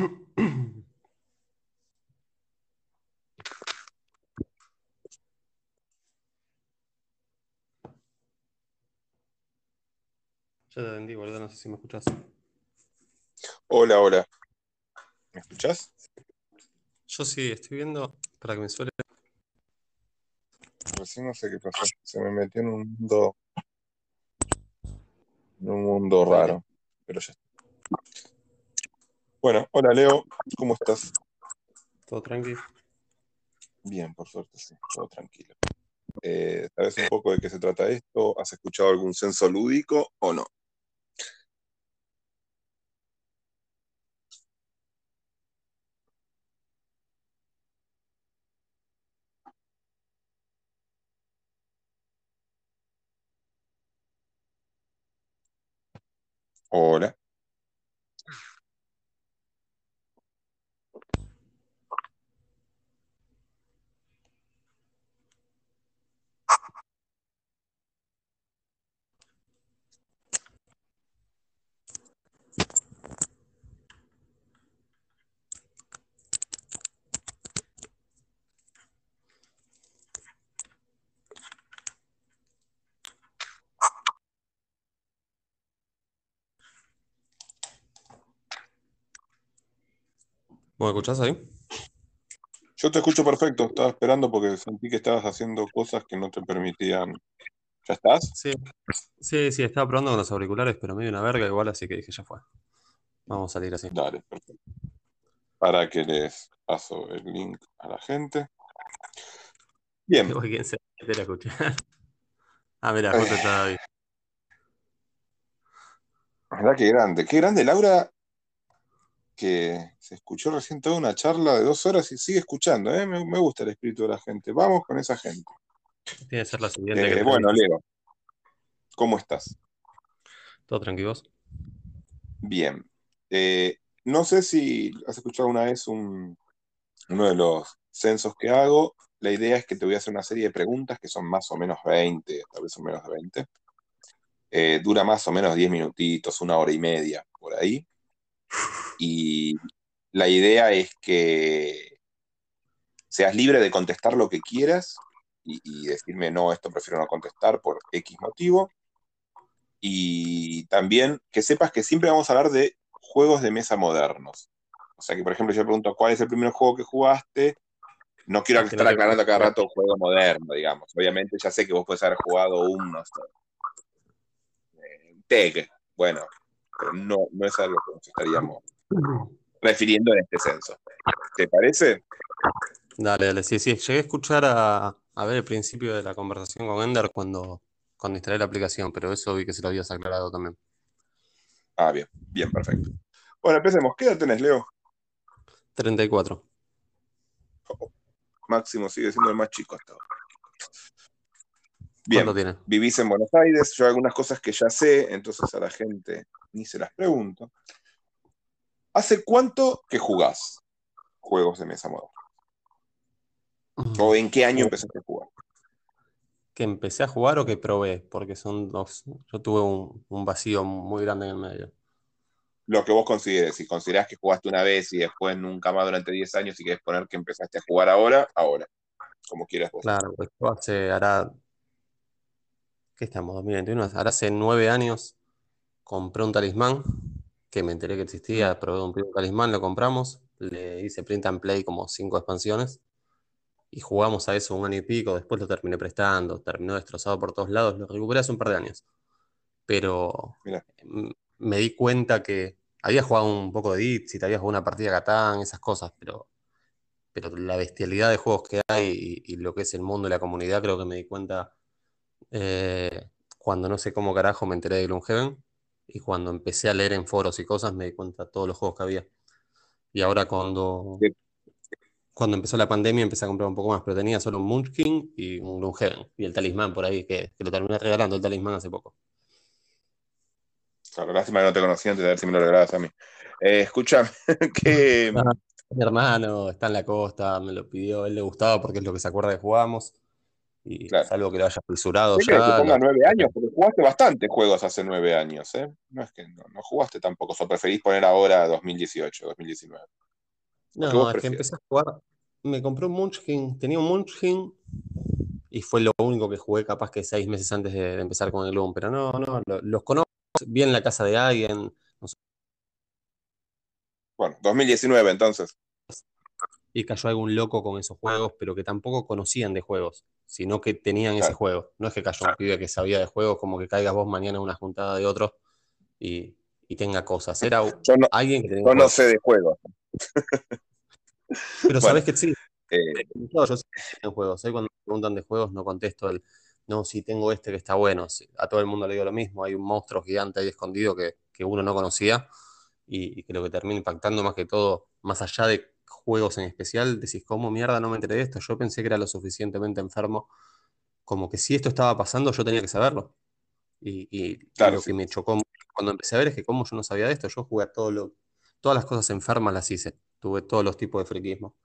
Ya te atendí, boludo, no sé si me escuchás. Hola, hola. ¿Me escuchás? Yo sí, estoy viendo para que me suele. Recién no sé qué pasó. Se me metió en un mundo. En un mundo raro. Pero ya está. Bueno, hola Leo, ¿cómo estás? Todo tranquilo. Bien, por suerte, sí, todo tranquilo. Eh, ¿sabes un poco de qué se trata esto? ¿Has escuchado algún censo lúdico o no? Hola. ¿Me escuchás ahí? Yo te escucho perfecto, estaba esperando porque sentí que estabas haciendo cosas que no te permitían. ¿Ya estás? Sí. Sí, sí, estaba probando con los auriculares, pero me dio una verga igual, así que dije, ya fue. Vamos a salir así. Dale, perfecto. Para que les paso el link a la gente. Bien, quién se te la escuché. Ah, mira, justo estaba ahí. ¿verdad que grande? Qué grande, Laura, que se escuchó recién toda una charla de dos horas y sigue escuchando, ¿eh? Me, me gusta el espíritu de la gente. Vamos con esa gente. Tiene que ser la siguiente Eh, que bueno. Leo, ¿cómo estás? ¿Todo tranquilos? Bien. Eh, no sé si has escuchado una vez un- uno de los censos que hago. La idea es que te voy a hacer una serie de preguntas que son más o menos 20, tal vez son menos de 20. Eh, dura más o menos 10 minutitos, una hora y media, por ahí. Y la idea es que seas libre de contestar lo que quieras y, y decirme, no, esto prefiero no contestar por X motivo. Y también que sepas que siempre vamos a hablar de juegos de mesa modernos. O sea que, por ejemplo, yo pregunto, ¿cuál es el primer juego que jugaste? No quiero Ah, no estar aclarando cada rato juego moderno, digamos. Obviamente ya sé que vos puedes haber jugado un, no sé, eh, TEG. Bueno, pero no, no es algo que nos estaríamos refiriendo en este censo. ¿Te parece? Dale, dale, sí, sí. Llegué a escuchar a, a ver el principio de la conversación con Ender cuando, cuando instalé la aplicación, pero eso vi que se lo habías aclarado también. Ah, bien, bien, perfecto. Bueno, empecemos. ¿Qué edad tenés, Leo? 34. Máximo sigue siendo el más chico hasta ahora. Bien, ¿Cuánto tiene? vivís en Buenos Aires, yo algunas cosas que ya sé, entonces a la gente ni se las pregunto. ¿Hace cuánto que jugás juegos de mesa moderna? ¿O en qué año empezaste a jugar? ¿Que empecé a jugar o que probé? Porque son dos. Yo tuve un, un vacío muy grande en el medio. Lo que vos consideres, si considerás que jugaste una vez y después nunca más durante 10 años y querés poner que empezaste a jugar ahora, ahora, como quieras vos. Claro, pues hace, hará, ¿qué estamos? 2021, ahora hace nueve años compré un talismán que me enteré que existía, probé un primer talismán, lo compramos, le hice print and play como cinco expansiones y jugamos a eso un año y pico, después lo terminé prestando, terminó destrozado por todos lados, lo recuperé hace un par de años, pero Mirá. mm, me di cuenta que había jugado un poco de Dixit, había jugado una partida de Catán, esas cosas, pero, pero la bestialidad de juegos que hay y, y lo que es el mundo y la comunidad, creo que me di cuenta eh, cuando no sé cómo carajo me enteré de Gloomhaven y cuando empecé a leer en foros y cosas me di cuenta de todos los juegos que había. Y ahora cuando, Sí. cuando empezó la pandemia empecé a comprar un poco más, pero tenía solo un Munchkin y un Gloomhaven y el talismán por ahí, que, que lo terminé regalando el talismán hace poco. Claro, lástima que no te conocí antes de ver si me lo regalabas a mí. Eh, escúchame, que Mi hermano está en la costa, me lo pidió, él le gustaba porque es lo que se acuerda que jugábamos. Y Claro. salvo que lo haya fisurado ¿Qué crees que ya. ponga nueve años? Porque jugaste bastante juegos hace nueve años, ¿eh? No es que no, no jugaste tampoco. ¿O preferís poner ahora 2018, 2019? ¿Qué No, vos es que empecé a jugar. Me compré un Munchkin, tenía un Munchkin y fue lo único que jugué capaz que seis meses antes de, de empezar con el Gloom. Pero no, no, lo- los conozco bien en la casa de alguien Bueno, 2019 entonces. y cayó algún loco con esos juegos, pero que tampoco conocían de juegos, sino que tenían ese juego. No es que cayó un pibe que sabía de juegos, como que caigas vos mañana en una juntada de otros y, y tenga cosas. Era Yo no, alguien que tenía yo no sé de juegos. Pero Bueno, sabés que sí, eh, No, yo sé en juegos. Cuando me preguntan de juegos, no contesto el no, si tengo este que está bueno. Sí, A todo el mundo le digo lo mismo. Hay un monstruo gigante ahí escondido que, que uno no conocía y, y que lo que termina impactando más que todo, más allá de juegos en especial, decís, ¿cómo mierda no me enteré de esto? Yo pensé que era lo suficientemente enfermo como que si esto estaba pasando, yo tenía que saberlo. Y, claro, lo sí. que me chocó cuando empecé a ver es que como yo no sabía de esto, yo jugué a todo lo, todas las cosas enfermas las hice. Tuve todos los tipos de friquismo.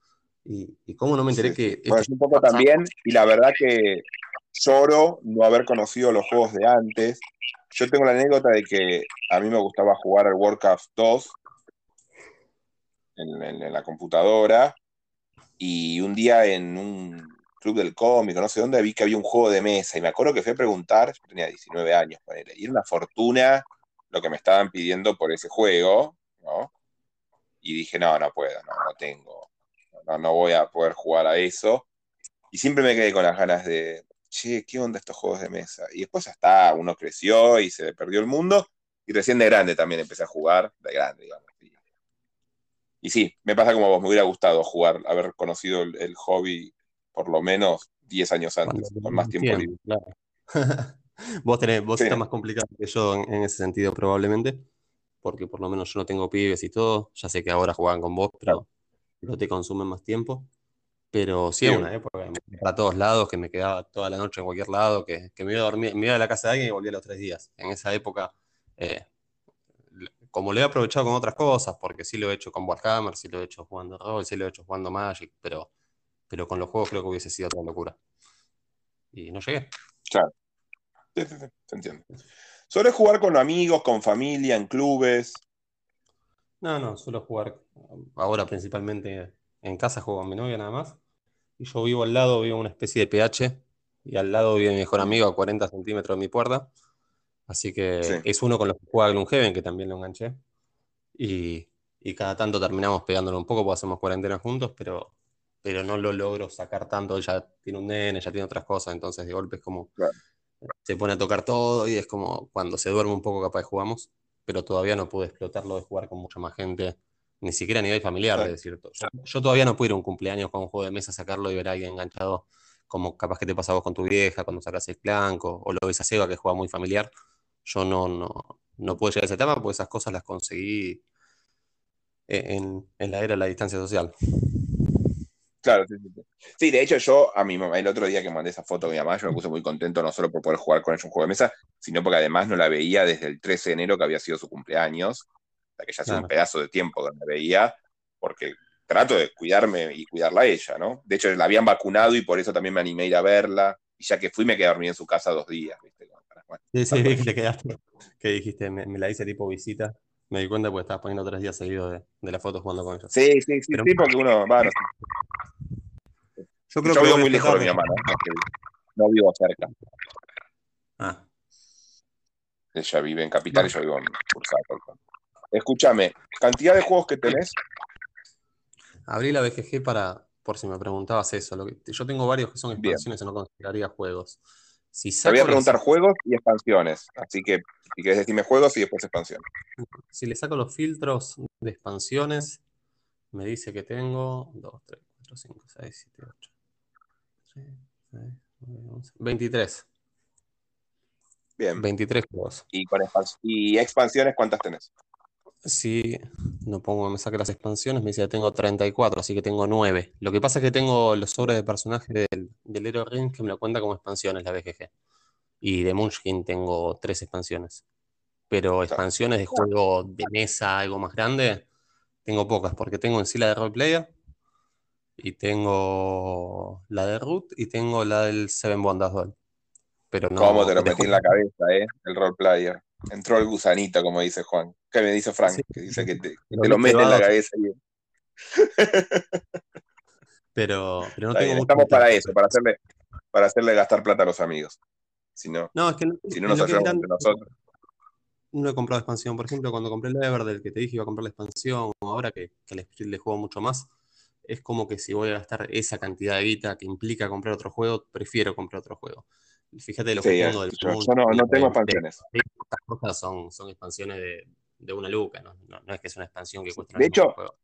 Y, y cómo no me enteré Sí, que Bueno, yo un poco también, y la verdad que lloro no haber conocido los juegos de antes. Yo tengo la anécdota de que a mí me gustaba jugar al Warcraft 2 en, la computadora, y un día en un club del cómic, no sé dónde, vi que había un juego de mesa, y me acuerdo que fui a preguntar, yo tenía 19 años, ponele, y era una fortuna lo que me estaban pidiendo por ese juego, ¿no? Y dije, no, no puedo, no, no tengo, no, no voy a poder jugar a eso. Y siempre me quedé con las ganas de, che, ¿qué onda estos juegos de mesa? Y después ya está, uno creció y se perdió el mundo. Y recién de grande también empecé a jugar, de grande, digamos. Y, sí, me pasa como a vos, me hubiera gustado jugar, haber conocido el, el hobby por lo menos 10 años antes, con más tiempo libre. claro. Vos tenés, vos Sí, estás más complicado que yo en, en ese sentido probablemente, porque por lo menos yo no tengo pibes y todo. Ya sé que ahora juegan con vos, pero no te consumen más tiempo. Pero sí, Sí, una época para todos lados, que me quedaba toda la noche en cualquier lado, que, que me iba a dormir, me iba a la casa de alguien y volvía a los tres días. En esa época, eh, como lo he aprovechado con otras cosas, porque sí lo he hecho con Warhammer, sí lo he hecho jugando rol, sí lo he hecho jugando Magic, pero, pero con los juegos creo que hubiese sido otra locura. Y no llegué. claro. Sí, sí, sí, se entiende. ¿Suele jugar con amigos, con familia, en clubes? No, no, suelo jugar ahora principalmente en casa, juego con mi novia nada más. Y yo vivo al lado, vivo en una especie de PH, y al lado vive mi mejor amigo a 40 centímetros de mi puerta. Así que Sí, es uno con los que juega Gloomhaven, que también lo enganché. Y, y cada tanto terminamos pegándolo un poco porque hacemos cuarentena juntos, pero, pero no lo logro sacar tanto. Ya tiene un nene, ya tiene otras cosas, entonces de golpe es como claro. se pone a tocar todo y es como cuando se duerme un poco capaz de jugamos, pero todavía no pude explotarlo de jugar con mucha más gente, ni siquiera a nivel familiar, de Claro. decir, yo, yo todavía no puedo ir a un cumpleaños con un juego de mesa, sacarlo y ver a alguien enganchado, como capaz que te pasa a vos con tu vieja cuando sacas el clank, o, o lo ves a Seba que juega muy familiar. Yo no, no, no puedo llegar a esa etapa porque esas cosas las conseguí en, en la era de la distancia social. Claro, sí, sí, sí. De hecho yo a mi mamá, el otro día que mandé esa foto a mi mamá, yo me puse muy contento no solo por poder jugar con ella un juego de mesa, sino porque además no la veía desde el 13 de enero que había sido su cumpleaños, o sea que ya hace un pedazo de tiempo que no la veía, porque trato de cuidarme y cuidarla a ella, ¿no? De hecho la habían vacunado y por eso también me animé a ir a verla, y ya que fui me quedé a dormir en su casa dos días, ¿viste? Bueno, Sí, sí, vi que te quedaste, que dijiste, me, me la hice tipo visita. Me di cuenta porque estabas poniendo tres días seguidos de, de la foto jugando con ella. Sí, sí, sí, Pero sí, porque uno, va, no sé. yo creo yo que vivo muy lejos de mi mamá, ¿no? Vivo cerca. Ah, Ella vive en Capital y yo vivo en Cursado. Escúchame, cantidad de juegos que tenés. abrí la BGG para, por si me preguntabas eso. Lo que, yo tengo varios que son Bien. expansiones y no consideraría juegos. Si Te voy a saco los, preguntar juegos y expansiones. Así que si quieres decirme juegos y después expansiones. si le saco los filtros de expansiones, me dice que tengo 2, 3, 4, 5, 6, 7, 8, 3, 6, 9, 11, 23. Bien. 23 juegos. ¿Y, con expans- y expansiones cuántas tenés? Si no pongo, me saque las expansiones, me dice que tengo 34, así que tengo 9. Lo que pasa es que tengo los sobres de personaje del, del Hero Ring que me lo cuenta como expansiones la BGG. Y de Munchkin tengo 3 expansiones. Pero expansiones de juego de mesa, algo más grande, tengo pocas, porque tengo en sí la de roleplayer, Y tengo la de Root y tengo la del Seven Wonders Duel. Pero no. ¿Cómo te lo metí en la cabeza, eh? El role player. Entró el gusanito, como dice Juan. ¿Qué me dice Frank? Sí. Que dice que te, que te lo mete en la cabeza. y- Pero, pero no Está tengo bien, mucho Estamos para eso, para hacerle, para hacerle gastar plata a los amigos. Si no, No, es que no, si no nos ayudamos entre nosotros. no he comprado expansión. Por ejemplo, cuando compré el Everdell, que te dije iba a comprar la expansión, ahora que, que Spirit le juego mucho más, es como que si voy a gastar esa cantidad de guita que implica comprar otro juego, prefiero comprar otro juego. Fíjate lo que tengo del yo, mundo, yo no, no tengo expansiones. estas cosas son, son expansiones de, de una luca, ¿no? No, no es que es una expansión que cuesta De hecho, juego.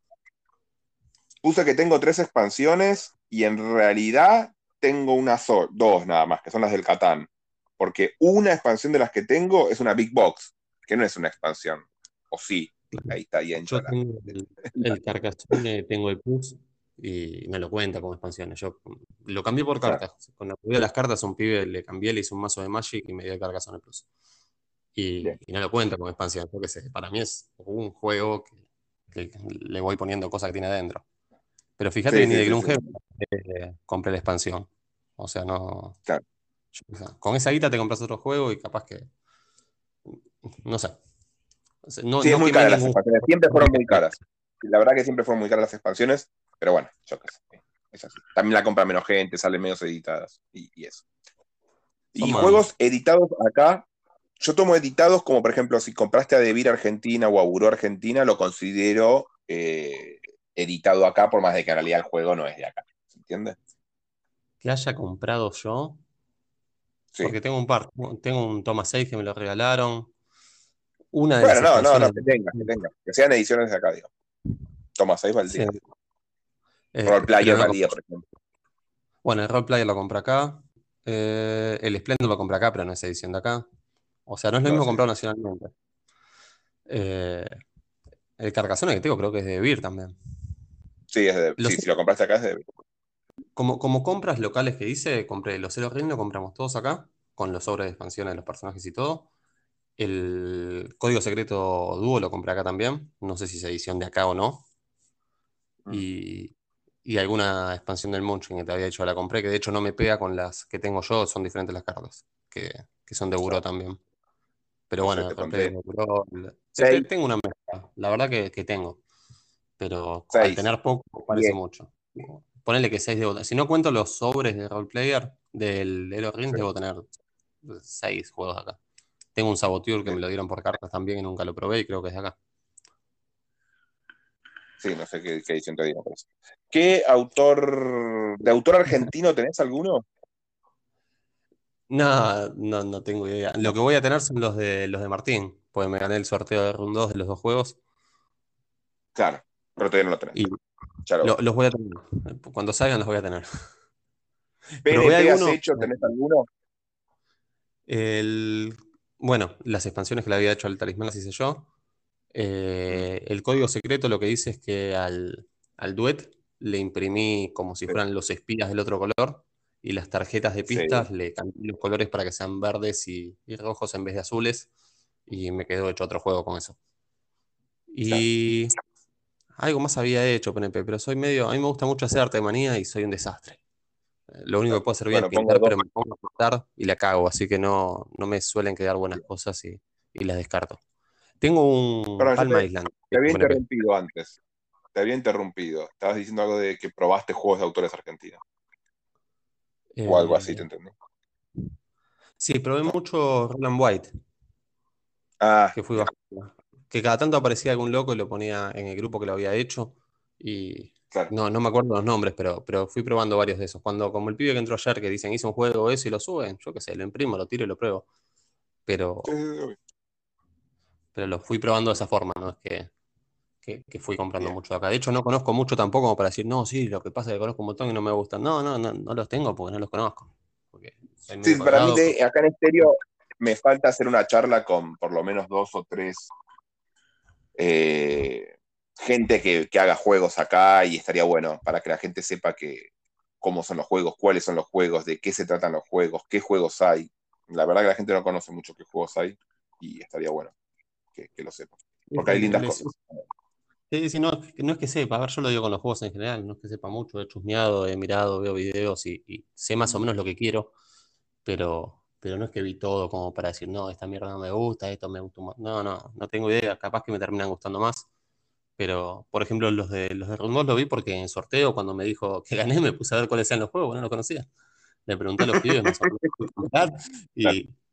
Puse que tengo tres expansiones y en realidad tengo una sola, dos nada más, que son las del Catán. Porque una expansión de las que tengo es una Big Box, que no es una expansión. O sí, ahí está, entra Yo tengo el, el Carcassonne, tengo el Plus y me lo cuenta como expansiones. Yo lo cambié por Claro. cartas. Cuando pedí las cartas a un pibe le cambié, le hice un mazo de Magic y me dio el Carcassonne Plus. Y, Bien. y no lo cuenta como expansión. Sé, para mí es un juego que, que le voy poniendo cosas que tiene adentro. Pero fíjate Sí, que ni de Gloomhaven eh, compré la expansión. O sea, no. Claro. con esa guita te compras otro juego y capaz que. No sé. No, Sí, no es muy cara las expansiones. Siempre fueron muy caras. La verdad que siempre fueron muy caras las expansiones, pero bueno, yo qué sé. Es así. También la compra menos gente, salen menos editadas y, y eso. Son Y juegos editados acá, yo tomo editados como por ejemplo si compraste a Devir Argentina o a Buró Argentina, lo considero eh, editado acá, por más de que en realidad el juego no es de acá. ¿Se entiende? que haya comprado yo. Sí. Porque tengo un par. Tengo un Thomas 6 que me lo regalaron. Una de Bueno, no, no, no, que tengas, que tengas. Que sean ediciones de acá, digo. Toma 6 valdría. Sí. Eh, Role Player pero no compré- por ejemplo. Bueno, el Role Player lo compré acá. Eh, el Splendor lo compré acá, pero no es edición de acá. O sea, no es lo No, mismo sí. comprado nacionalmente. Eh, el Carcassonne que tengo creo que es de Beer también. Sí, es de, sí, si lo compraste acá es de. Como, como compras locales que hice, compré los Zero Ring, lo compramos todos acá, con los sobres de expansiones de los personajes y todo. El código secreto dúo lo compré acá también. No sé si es edición de acá o no. Mm. Y, y alguna expansión del Munchkin que te había dicho, la compré, que de hecho no me pega con las que tengo yo, son diferentes las cartas, que, que son de Buró Claro. también. Pero No bueno, sé, compré de Buró. te- Tengo una mezcla, la verdad que, que tengo. Pero al tener poco parece Diez. mucho. Ponele que 6 debo tener. Si no cuento los sobres de roleplayer del Hero Ring, Sí. debo tener 6 juegos acá. Tengo un Saboteur que me lo dieron por cartas también y nunca lo probé y creo que es de acá. Sí, no sé qué, qué edición te digo. ¿Qué autor. ¿De autor argentino tenés alguno? No, no, no tengo idea. Lo que voy a tener son los de los de Martín, pues me gané el sorteo de Run 2 de los dos juegos Claro, pero todavía no lo tenés. lo- los voy a tener. Cuando salgan los voy a tener. pero ve ¿PNP has alguno- hecho? ¿Tenés alguno? El, bueno, las expansiones que le había hecho al talismán las hice yo. Eh, el código secreto lo que dice es que al, al duet le imprimí como si Sí. fueran los espías del otro color y las tarjetas de Sí. pistas le cambié los colores para que sean verdes y, y rojos en vez de azules y me quedó hecho otro juego con eso. Y algo más había hecho PNP, pero soy medio, a mí me gusta mucho hacer arte de manía y soy un desastre. Eh, Lo único que puedo hacer bien Bueno, es pintar, pero me pongo a cortar y la cago, así que no, no me suelen quedar buenas cosas y, y las descarto. Tengo un Palma te- Island. Te había PNP. interrumpido antes. Te había interrumpido. Estabas diciendo algo de que probaste juegos de autores argentinos. O algo así, Eh, ¿te entendí? Sí, probé mucho Roland White, Ah, que fui bajando. Que cada tanto aparecía algún loco y lo ponía en el grupo que lo había hecho. Y claro. no, no me acuerdo los nombres, pero, pero fui probando varios de esos. Cuando, como el pibe que entró ayer, que dicen hice un juego eso y lo suben, yo qué sé, lo imprimo, lo tiro y lo pruebo. Pero, pero lo fui probando de esa forma, no es que, que, que fui comprando Bien. mucho acá. De hecho, no conozco mucho tampoco como para decir, no, sí, lo que pasa es que conozco un montón y no me gustan. No, no, no, no los tengo porque no los conozco. Sí, para mí de- acá en estéreo me falta hacer una charla con por lo menos dos o tres eh, gente que, que haga juegos acá y estaría bueno para que la gente sepa que cómo son los juegos, cuáles son los juegos, de qué se tratan los juegos, qué juegos hay. La verdad que la gente no conoce mucho qué juegos hay y estaría bueno que, que lo sepa. Porque hay lindas cosas. Sí, sí, no, no es que sepa, a ver, yo lo digo con los juegos en general, no es que sepa mucho, he chusmeado, he mirado, veo videos y, y sé más o menos lo que quiero, pero, pero no es que vi todo como para decir, no, esta mierda no me gusta, esto me gusta más. No, no, no tengo idea, capaz que me terminan gustando más. Pero, por ejemplo, los de los de lo vi porque en sorteo, cuando me dijo que gané, me puse a ver cuáles eran los juegos, no los conocía. Le pregunté a los pibes, me y,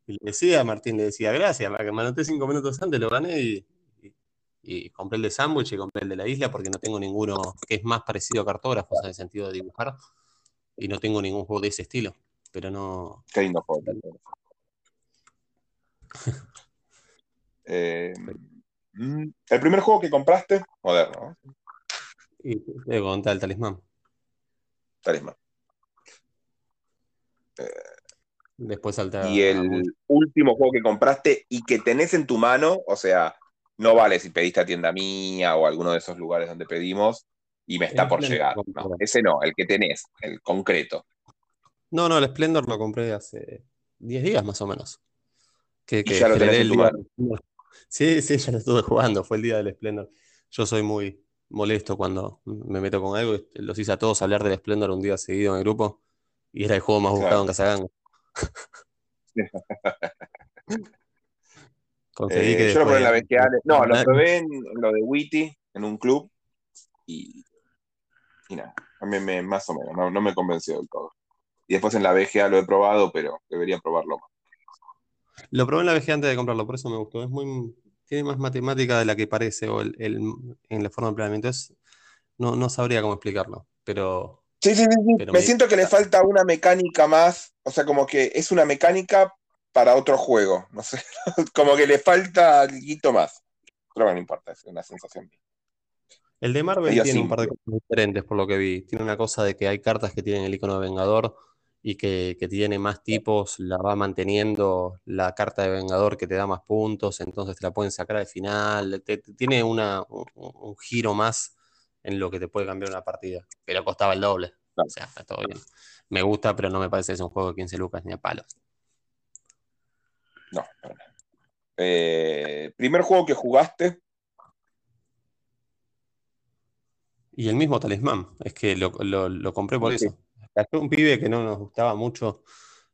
y le decía a Martín, le decía, gracias, me anoté cinco minutos antes, lo gané y, y compré el de Sandwich y compré el de la isla porque no tengo ninguno que es más parecido a cartógrafos en el sentido de dibujar y no tengo ningún juego de ese estilo, pero no... Qué lindo juego. eh, mm, el primer juego que compraste, moderno. ¿no? Y te contar el talismán. Talismán. Eh, Después salta. Y el último juego que compraste y que tenés en tu mano, o sea, no vale si pediste a tienda mía o alguno de esos lugares donde pedimos y me está por llegar. No, ese no, el que tenés, el concreto. No, no, el Splendor lo compré hace 10 días más o menos. Que, que ya lo tenés mano. Sí, sí, ya lo estuve jugando, fue el día del Splendor. Yo soy muy molesto cuando me meto con algo. Los hice a todos hablar del Splendor un día seguido en el grupo y era el juego más buscado en Casagang. Eh, yo lo probé en la bestial. No, lo probé en, lo de Witty, en un club. Y, y nada, a mí me, más o menos, no, me convenció del todo. Y después en la BGA lo he probado, pero debería probarlo más. Lo probé en la BGA antes de comprarlo, por eso me gustó. Es muy, tiene más matemática de la que parece, o el, en la forma de planeamiento. Es, no, no sabría cómo explicarlo, pero. Sí, sí, sí. Me, siento que le falta una mecánica más. O sea, como que es una mecánica para otro juego. No sé, como que le falta algo más. Pero no importa, es una sensación. El de Marvel tiene un par de cosas diferentes por lo que vi. Tiene una cosa de que hay cartas que tienen el icono de Vengador y que, tiene más tipos, la va manteniendo la carta de Vengador que te da más puntos, entonces te la pueden sacar al final. tiene una, un, giro más en lo que te puede cambiar una partida, pero costaba el doble. O sea, está todo bien. Me gusta, pero no me parece que es un juego de 15 lucas ni a palos. No, eh, primer juego que jugaste. Y el mismo talismán, es que lo, compré por eso. Cayó un pibe que no nos gustaba mucho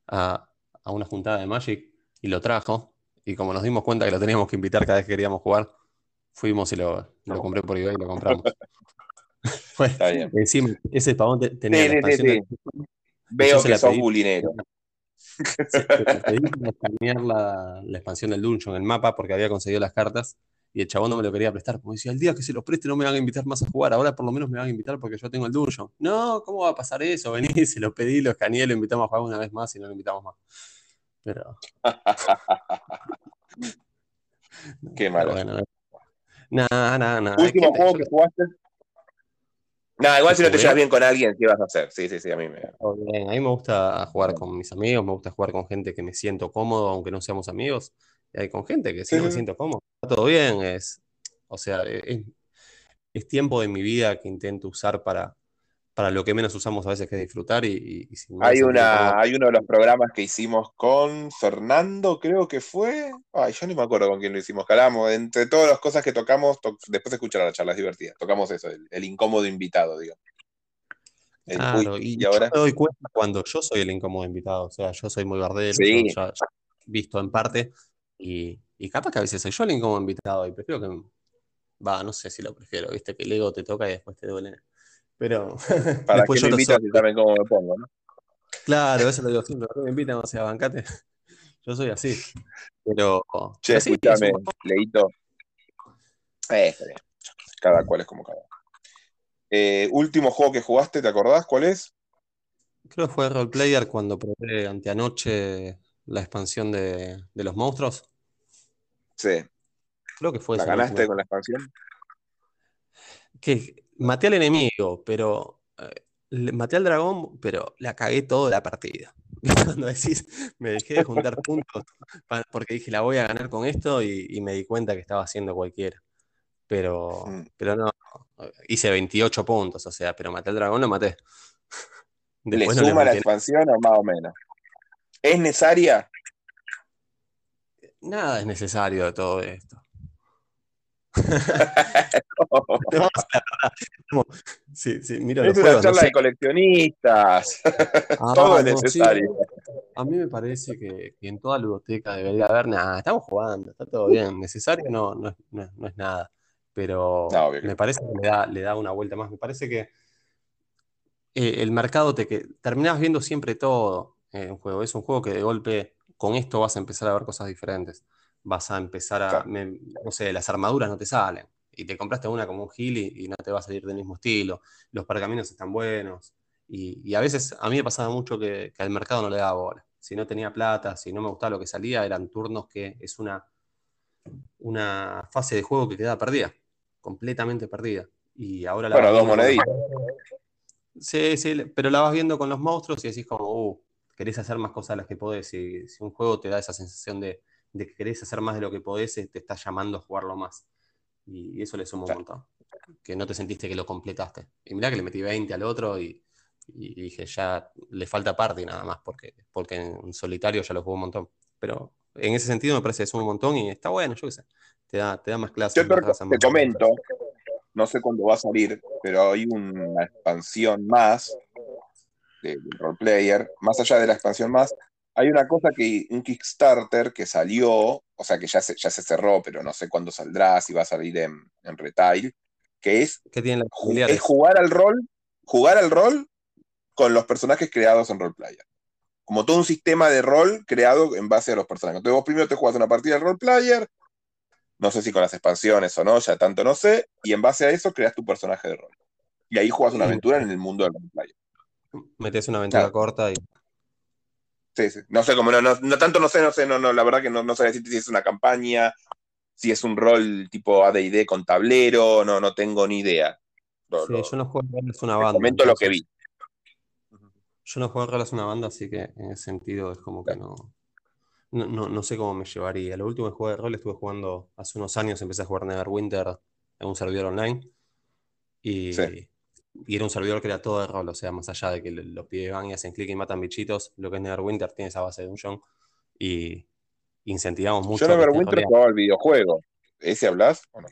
a, una juntada de Magic y lo trajo. Y como nos dimos cuenta que lo teníamos que invitar cada vez que queríamos jugar, fuimos y lo, compré por eBay y lo compramos. Está bien. Encima, ese pavón tenía la expansión Veo que sos bulinero. pedí escanear la, la, expansión del Dungeon, el mapa, porque había conseguido las cartas y el chabón no me lo quería prestar. Porque decía, el día que se los preste no me van a invitar más a jugar, ahora por lo menos me van a invitar porque yo tengo el Dungeon. No, ¿cómo va a pasar eso? Vení, se lo pedí, lo escaneé, lo invitamos a jugar una vez más y no lo invitamos más. Pero. Qué malo. Nada, nada, nada. Último juego que jugaste. No, igual si no te llevas bien con alguien, ¿qué vas a hacer? Sí, sí, sí, a mí me. a mí me gusta jugar con mis amigos, me gusta jugar con gente que me siento cómodo, aunque no seamos amigos. Hay con gente que sí, me siento cómodo. Está todo bien, es. O sea, es, es tiempo de mi vida que intento usar para, para lo que menos usamos a veces que disfrutar y, hay una hay uno de los programas que hicimos con Fernando creo que fue ay yo ni me acuerdo con quién lo hicimos calamos entre todas las cosas que tocamos después de escuchar la charla es divertida tocamos eso el, incómodo invitado digo claro, y, ahora me doy cuenta cuando yo soy el incómodo invitado o sea yo soy muy bardero sí. ya, visto en parte y, y capaz que a veces soy yo el incómodo invitado y prefiero que va no sé si lo prefiero viste que el ego te toca y después te duele pero. Para después que me invitas y saben cómo me pongo, ¿no? Claro, eso lo digo siempre. Me invitan, o sea, bancate. Yo soy así. Pero. Che, escúchame, Leito. Eh, cada cual es como cada eh, último juego que jugaste, ¿te acordás cuál es? Creo que fue Roleplayer cuando probé anteanoche la expansión de, de los monstruos. Sí. Creo que fue ¿La ganaste con la expansión? Que maté al enemigo, pero eh, maté al dragón, pero la cagué toda la partida. Cuando decís, me dejé de juntar puntos porque dije, la voy a ganar con esto y, me di cuenta que estaba haciendo cualquiera. Pero, mm. pero no, hice 28 puntos, o sea, pero maté al dragón, lo maté. ¿Le suma la expansión o más o menos? ¿Es necesaria? Nada es necesario de todo esto. sí, sí, mira es una charla de coleccionistas. Ah, Todo es necesario. A mí me parece que, en toda biblioteca debería haber nada. Estamos jugando, está todo bien. Necesario no, no, es nada. Pero me parece que le da, le da una vuelta más. Me parece que eh, el mercado te que terminás viendo siempre todo en un juego. Es un juego que de golpe con esto vas a empezar a ver cosas diferentes. Vas a empezar a, no sé, las armaduras no te salen. Y te compraste una como un Gil y, no te va a salir del mismo estilo. Los pergaminos están buenos. Y, a veces a mí me pasaba mucho que, al mercado no le daba bola. Si no tenía plata, si no me gustaba lo que salía, eran turnos que es una, una fase de juego que queda perdida, completamente perdida. Y ahora la. Bueno, dos moneditas. Sí, sí, pero la vas viendo con los monstruos y decís como, uh, querés hacer más cosas de las que podés. Y si un juego te da esa sensación de, que querés hacer más de lo que podés, te está llamando a jugarlo más. Y, eso le suma un montón. Que no te sentiste que lo completaste. Y mirá que le metí 20 al otro y, dije, ya le falta parte nada más, porque, porque en solitario ya lo jugué un montón. Pero en ese sentido me parece que es un montón y está bueno, yo qué sé. Te da, te da más clase. Yo te, comento, no sé cuándo va a salir, pero hay una expansión más del roleplayer, más allá de la expansión más, hay una cosa que, un Kickstarter que salió, o sea que ya se, ya se cerró, pero no sé cuándo saldrá, si va a salir en, retail, que es, tiene es jugar al rol, jugar al rol con los personajes creados en roleplayer. Como todo un sistema de rol creado en base a los personajes. Entonces vos primero te juegas una partida de roleplayer, no sé si con las expansiones o no, ya tanto no sé, y en base a eso creas tu personaje de rol. Y ahí juegas una aventura en el mundo del roleplayer. Metes una aventura corta y. Sí, sí. No sé cómo, no, no, tanto no sé, no sé, no, no, la verdad que no, no sé decirte si es una campaña, si es un rol tipo ADD con tablero, no, no tengo ni idea. sí, yo no juego es una banda. Comento lo que vi. Yo no juego a una banda, así que en ese sentido es como que no, no, sé cómo me llevaría. Lo último que jugué de rol estuve jugando hace unos años, empecé a jugar Neverwinter en un servidor online. Y, era un servidor que era todo de rol, o sea, más allá de que los pibes van y hacen clic y matan bichitos, lo que es Neverwinter tiene esa base de dungeon. Y incentivamos mucho. Yo Neverwinter jugaba el videojuego. ¿Ese hablas o no?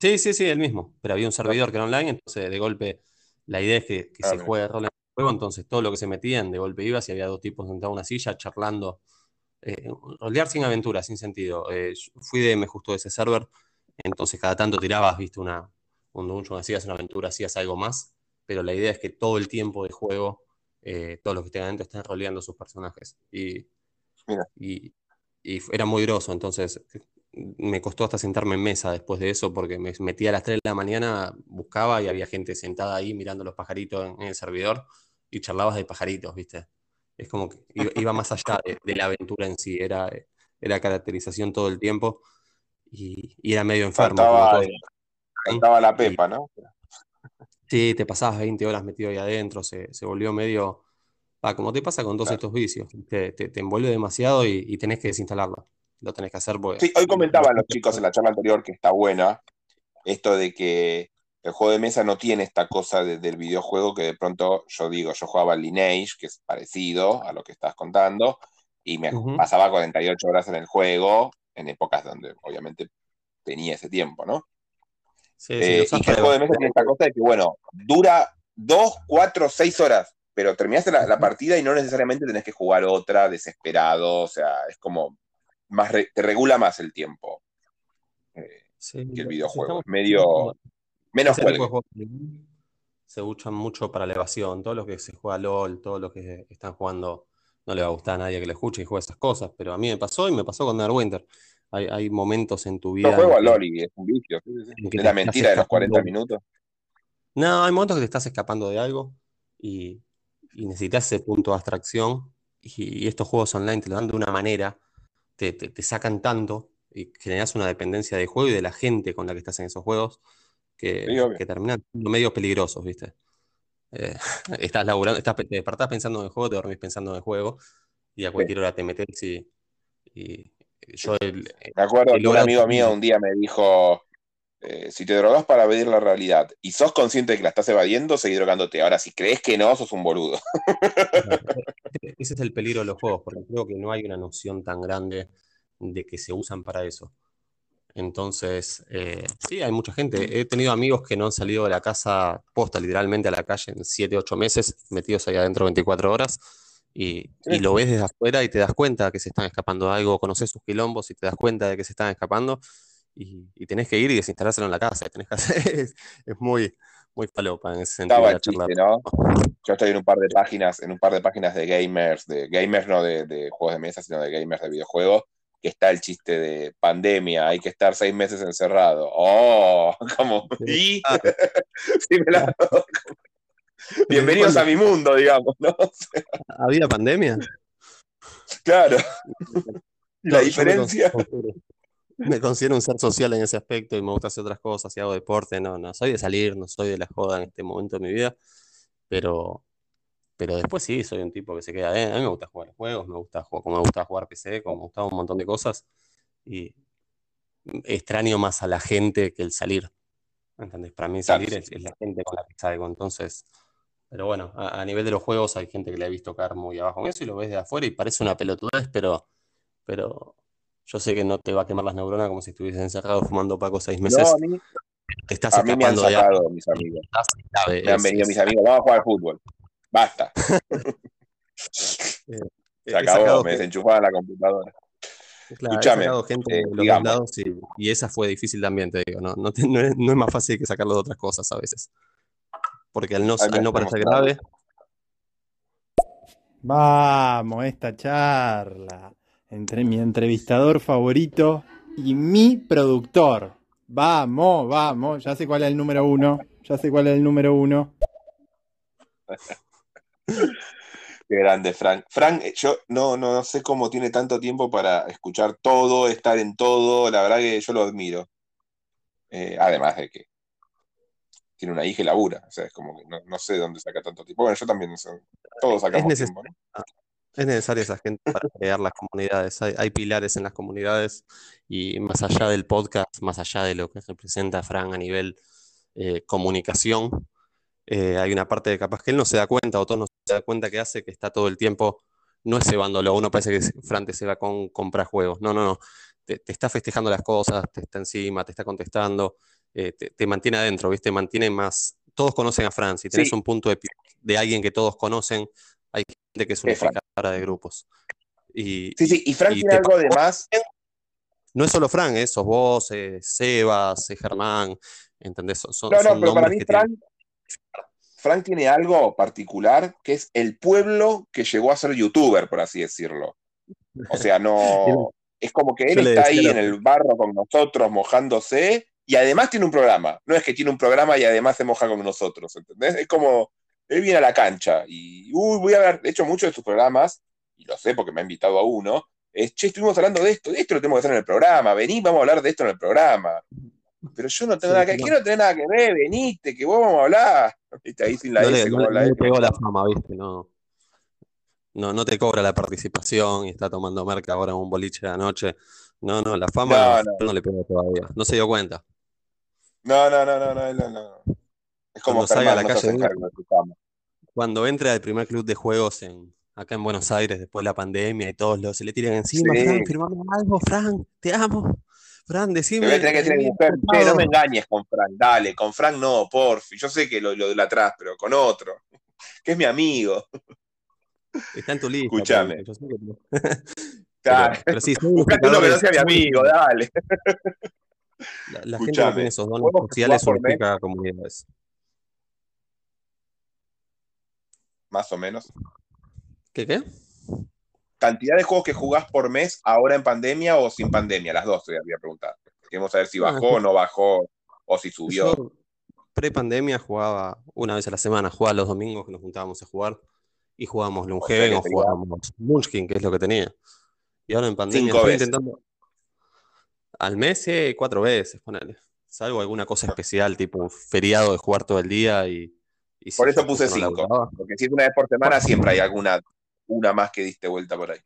Sí, sí, sí, el mismo. Pero había un servidor que era online, entonces de golpe la idea es que, ah, se juegue rol en el juego, entonces todo lo que se metían de golpe iba, si había dos tipos sentados en una silla charlando eh, rolear sin aventura, sin sentido. Eh, fui de me justo de ese server, entonces cada tanto tirabas, viste, una, un dungeon, hacías una aventura, hacías algo más, pero la idea es que todo el tiempo de juego, eh, todos los que estén adentro estén roleando sus personajes. Y, y, era muy groso, entonces me costó hasta sentarme en mesa después de eso, porque me metía a las 3 de la mañana, buscaba y había gente sentada ahí mirando los pajaritos en, el servidor y charlabas de pajaritos, viste. Es como que iba, más allá de, la aventura en sí, era, era caracterización todo el tiempo y, era medio enfermo. Faltaba, la pepa, ¿no? Sí, te pasabas 20 horas metido ahí adentro, se, volvió medio, como te pasa con todos estos vicios, te, te, envuelve demasiado y, tenés que desinstalarlo. Lo tenés que hacer Sí, hoy comentaban los chicos en la charla anterior que está buena, esto de que el juego de mesa no tiene esta cosa del videojuego que de pronto yo digo, yo jugaba Lineage, que es parecido a lo que estás contando, y me pasaba 48 horas en el juego, en épocas donde obviamente tenía ese tiempo, ¿no? Sí, eh, y que el juego de mesa tiene esta cosa de que, bueno, dura 2, 4, 6 horas, pero terminaste la, partida y no necesariamente tenés que jugar otra desesperado, o sea, es como, más te regula más el tiempo eh, que el videojuego. Es medio Menos Se usan mucho para elevación. Todo lo que se juega LOL, todos los que están jugando, no le va a gustar a nadie que le escuche y juegue esas cosas. Pero a mí me pasó y me pasó con Neverwinter. Hay, hay momentos en tu vida. Yo juego a LOL y es un vicio. Es la mentira de los 40 minutos. No, hay momentos que te estás escapando de algo y, necesitas ese punto de abstracción. Y, estos juegos online te lo dan de una manera, te, te sacan tanto y generas una dependencia de juego y de la gente con la que estás en esos juegos que, terminan siendo medio peligrosos, ¿viste? Eh, estás laburando, estás, te despertás pensando en el juego, te dormís pensando en el juego, y a cualquier hora te metes y, yo... me acuerdo que un amigo mío un día me dijo, eh, si te drogas para evadir la realidad y sos consciente de que la estás evadiendo, seguí drogándote. Ahora, si crees que no, sos un boludo. Ese es el peligro de los juegos, porque creo que no hay una noción tan grande de que se usan para eso. Entonces, eh, sí, hay mucha gente. He tenido amigos que no han salido de la casa posta, literalmente a la calle en 7, 8 meses, metidos ahí adentro 24 horas, y, y lo ves desde afuera y te das cuenta que se están escapando de algo, conoces sus quilombos y te das cuenta de que se están escapando, y, y tenés que ir y desinstalárselo en la casa. Tenés que hacer, es, es muy, muy falopa en ese sentido. Estaba la el chiste. ¿no? Yo estoy en un par de páginas, en un par de páginas de gamers, de gamers no de, de juegos de mesa, sino de gamers de videojuegos, que está el chiste de pandemia, hay que estar seis meses encerrado. Oh, como, y Ah, Sí, me la- Bienvenidos a mi mundo, digamos, ¿no? ¿Había pandemia? Claro. La No, yo me diferencia. considero- Me considero un ser social en ese aspecto y me gusta hacer otras cosas y hago deporte. No, no soy de salir, no soy de la joda en este momento de mi vida, pero, pero después sí, soy un tipo que se queda. eh, A mí me gusta jugar juegos, me gusta jugar, como me gusta jugar PC, como me gusta un montón de cosas y extraño más a la gente que el salir. ¿Entendés? Para mí Claro, salir sí. es, es la gente con la que salgo. Entonces, pero bueno, a, a nivel de los juegos hay gente que le he visto caer muy abajo en eso y lo ves de afuera y parece una pelotudez, pero, pero yo sé que no te va a quemar las neuronas como si estuvieses encerrado fumando paco seis No, meses. a mí, Te estás a mí me han escapando de algo. sacado mis amigos. Grave, Me han venido es- mis amigos, vamos a jugar al fútbol. Basta. eh, Se he acabó, me desenchufaban la computadora. claro, he Escúchame, sacado gente eh, de los dos digamos. lados y, y esa fue difícil también, te digo. No, no, te- no es, no es más fácil que sacarlo de otras cosas a veces. Porque al no, al no parecer grave, Vamos, esta charla entre mi entrevistador favorito y mi productor. Vamos, vamos, ya sé cuál es el número uno, ya sé cuál es el número uno. Qué grande, Frank. Frank, eh, yo no, no, no sé cómo tiene tanto tiempo para escuchar todo, estar en todo. La verdad que yo lo admiro. Eh, además de que tiene una hija y labura. O sea, es como que no, no sé dónde saca tanto tiempo. Bueno, yo también, todos sacamos neces- tiempo, ¿no? Es necesaria esa gente para crear las comunidades. Hay, hay pilares en las comunidades y más allá del podcast, más allá de lo que representa Fran a nivel eh, comunicación, eh, hay una parte de capaz que él no se da cuenta o todos no se da cuenta que hace que está todo el tiempo, no es cebándolo, uno parece que Fran te se va con comprar juegos. No, no, no. Te, te está festejando las cosas, te está encima, te está contestando, eh, te, te mantiene adentro, ¿viste? Mantiene más. Todos conocen a Fran. Si tenés Sí. un punto de, de alguien que todos conocen, hay gente que es Es Fran. cara de grupos. Y, Sí, sí, y Frank y tiene algo de más. no es solo Fran, eh, sos vos, eh, Sebas, Germán, ¿entendés? Son, son- No, no, pero para mí que tienen. Frank, tiene algo particular que es el pueblo que llegó a ser youtuber, por así decirlo. O sea, no. Es como que él está ahí en el barro con nosotros mojándose y además tiene un programa. No es que tiene un programa y además se moja con nosotros, ¿entendés? Es como. Él viene a la cancha y. Uy, voy a ver. De hecho, muchos de sus programas, y lo sé porque me ha invitado a uno, es che, estuvimos hablando de esto, de esto lo tenemos que hacer en el programa. Vení, vamos a hablar de esto en el programa. Pero yo no tengo Sí, nada que no. tenés nada que ver, venite, que vos vamos a hablar. Viste, ahí sin la No S, le, como no pegó la fama, ¿viste? No, no, no te cobra la participación y está tomando merca ahora en un boliche de la noche. No, no, la fama No, no, le pegó todavía. No se dio cuenta. No, no, no, no, no, no, no. Es como Cuando salga a la calle, de. Cuando entre al primer club de juegos en, acá en Buenos Aires después de la pandemia y todos los, se le tiran encima, Sí. Fran, firmame algo, Fran, te amo. Fran, Te decime. voy a tener que decir a mi mujer, che, ocupado". no me engañes con Frank, dale, con Frank no, porfi. Yo sé que lo, lo de atrás, pero con otro, que es mi amigo. Está en tu lista. Dale. Pero, pero sí, Buscate uno que no sea mi amigo, dale. La, la gente que tiene esos dones sociales unifica comunidades. Más o menos. ¿Qué qué? Cantidad de juegos que jugás por mes ahora en pandemia o sin pandemia, las dos te voy a preguntar. Queremos saber si Ah, bajó o no bajó, o si subió. Yo pre-pandemia jugaba una vez a la semana, jugaba los domingos que nos juntábamos a jugar y jugábamos que o jugábamos Munchkin, que es lo que tenía. Y ahora en pandemia estoy intentando al mes sí, cuatro veces, ponele. Salvo alguna cosa especial, tipo un feriado de jugar todo el día y, y si Por eso puse no cinco. laburaba. Porque si es una vez por semana, siempre hay alguna, una más que diste vuelta por ahí.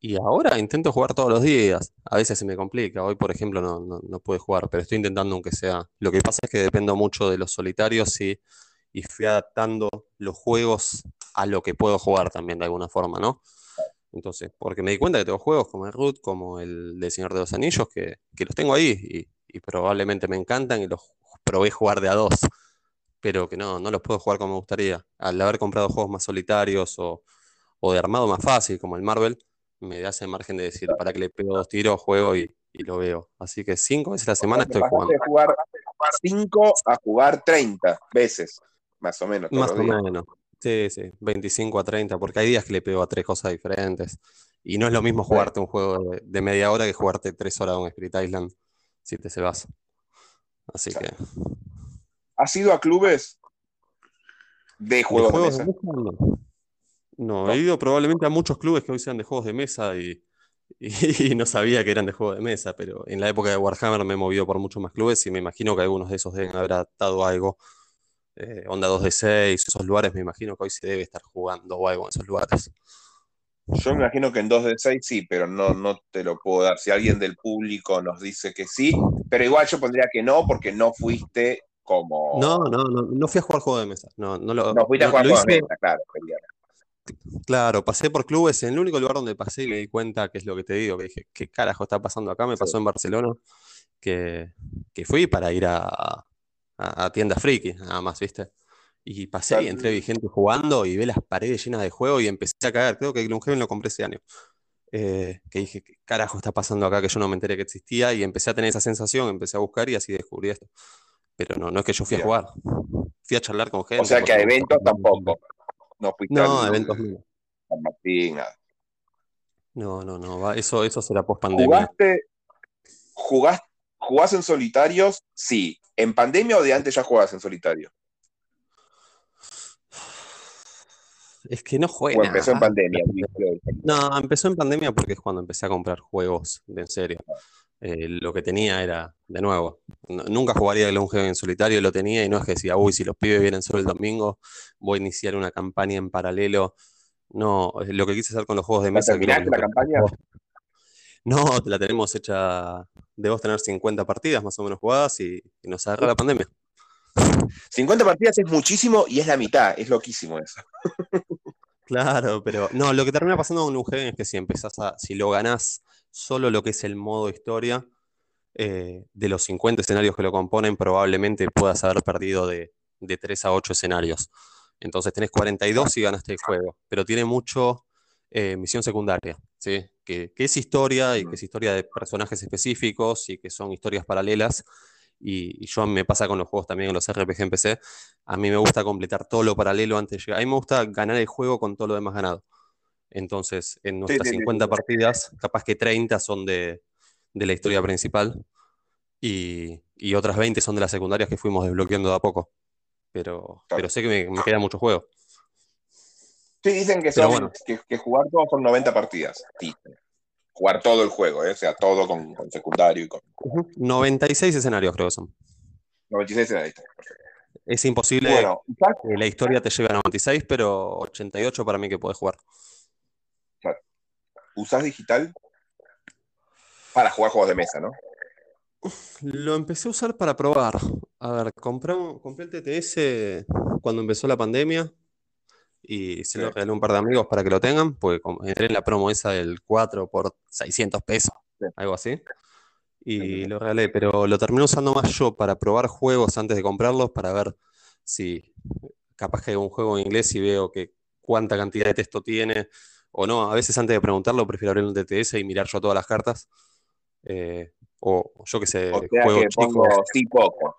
Y ahora intento jugar todos los días. A veces se me complica. Hoy, por ejemplo, no, no, no pude jugar, pero estoy intentando aunque sea. Lo que pasa es que dependo mucho de los solitarios y, y fui adaptando los juegos a lo que puedo jugar también de alguna forma, ¿no? Entonces, porque me di cuenta que tengo juegos como el Root, como el de Señor de los Anillos, que, que los tengo ahí y, y probablemente me encantan y los probé jugar de a dos, pero que no, no los puedo jugar como me gustaría. Al haber comprado juegos más solitarios o, o de armado más fácil, como el Marvel, me da ese margen de decir, para que le pego dos tiros, juego y, y lo veo. Así que cinco veces a la semana estoy jugando. de jugar 5 a jugar 30 veces, más o menos. Más o menos. Sí, sí, 25 a 30, porque hay días que le pego a tres cosas diferentes. Y no es lo mismo jugarte un juego de, de media hora que jugarte tres horas de un Spirit Island, si te se vas. Así que. ¿Has ido a clubes de ¿De juegos de juegos mesa? de mesa? No. No, he ido probablemente a muchos clubes que hoy sean de juegos de mesa y, y no sabía que eran de juegos de mesa, pero en la época de Warhammer me he movido por muchos más clubes y me imagino que algunos de esos deben haber adaptado algo. Eh, Onda 2D6, esos lugares, me imagino que hoy se debe estar jugando o algo en esos lugares. Yo me imagino que en 2 de 6 sí, pero no, no te lo puedo dar. Si alguien del público nos dice que sí, pero igual yo pondría que no, porque no fuiste como. No, no, no, no fui a jugar juegos de mesa. No, no lo, No fuiste a jugar lo juegos de mesa, claro. Claro, pasé por clubes, en el único lugar donde pasé y me di cuenta que es lo que te digo, que dije, ¿qué carajo está pasando acá? Me Sí. pasó en Barcelona, que, que fui para ir a, a, a tiendas friki, nada más, ¿viste? Y pasé y entré, vi gente jugando y vi las paredes llenas de juego y empecé a caer. Creo que Gloomhaven lo compré ese año. Eh, que dije, ¿qué carajo está pasando acá que yo no me enteré que existía? Y empecé a tener esa sensación, empecé a buscar y así descubrí esto. Pero no, no es que yo fui a jugar. Fui a charlar con gente. O sea que a eventos tampoco. No fuiste No, al- eventos no. San Martín, nada. No, no, no, eso, eso será post pandemia. ¿Jugaste, jugás, jugás en solitarios? Sí. ¿En pandemia o de antes ya jugabas en solitario? Es que no ¿O juega. empezó en pandemia? No, empezó en pandemia porque es cuando empecé a comprar juegos de en serio. Eh, lo que tenía era, de nuevo, nunca jugaría Gloomhaven en solitario, lo tenía y no es que decía, uy, si los pibes vienen solo el domingo, voy a iniciar una campaña en paralelo. No, lo que quise hacer con los juegos de ¿Ya mesa. terminaste la campaña? No, la tenemos hecha, debemos tener 50 partidas más o menos jugadas y, y nos agarra la pandemia. 50 partidas es muchísimo y es la mitad. Es loquísimo eso. Claro, pero no, lo que termina pasando con Gloomhaven es que si empezás a, si lo ganás solo lo que es el modo historia, eh, de los 50 escenarios que lo componen, probablemente puedas haber perdido de, de 3 a 8 escenarios. Entonces tenés 42 y ganaste el juego, pero tiene mucho eh, misión secundaria, ¿sí? Que, que es historia y que es historia de personajes específicos y que son historias paralelas. Y, y yo me pasa con los juegos también, en los RPG en PC, a mí me gusta completar todo lo paralelo antes de llegar. A mí me gusta ganar el juego con todo lo demás ganado. Entonces, en nuestras sí, sí, 50 sí. partidas, capaz que 30 son de, de la historia principal y, y otras 20 son de las secundarias que fuimos desbloqueando de a poco. Pero, Claro. pero sé que me, me queda mucho juego. Sí, dicen que, Pero son, bueno. que, que jugar todo son 90 partidas. Dicen. Jugar todo el juego, ¿eh? o sea, todo con, con secundario y con 96 escenarios creo que son. 96 en la lista. Perfecto. Es imposible Bueno, ¿usás, que la historia te lleve a 96, pero 88 para mí que puedes jugar. usás digital para jugar juegos de mesa, ¿no? Lo empecé a usar para probar. A ver, compré el TTS cuando empezó la pandemia y se lo regalé a un par de amigos para que lo tengan, porque entré en la promo esa del 4 por 600 pesos, Sí. algo así. Y Sí, lo regalé, pero lo terminé usando más yo para probar juegos antes de comprarlos, para ver si capaz que hay un juego en inglés y veo que cuánta cantidad de texto tiene o no. A veces antes de preguntarlo prefiero abrir un TTS y mirar yo todas las cartas. Eh, o yo que sé, O sea juegos que pongo chicos. sí poco.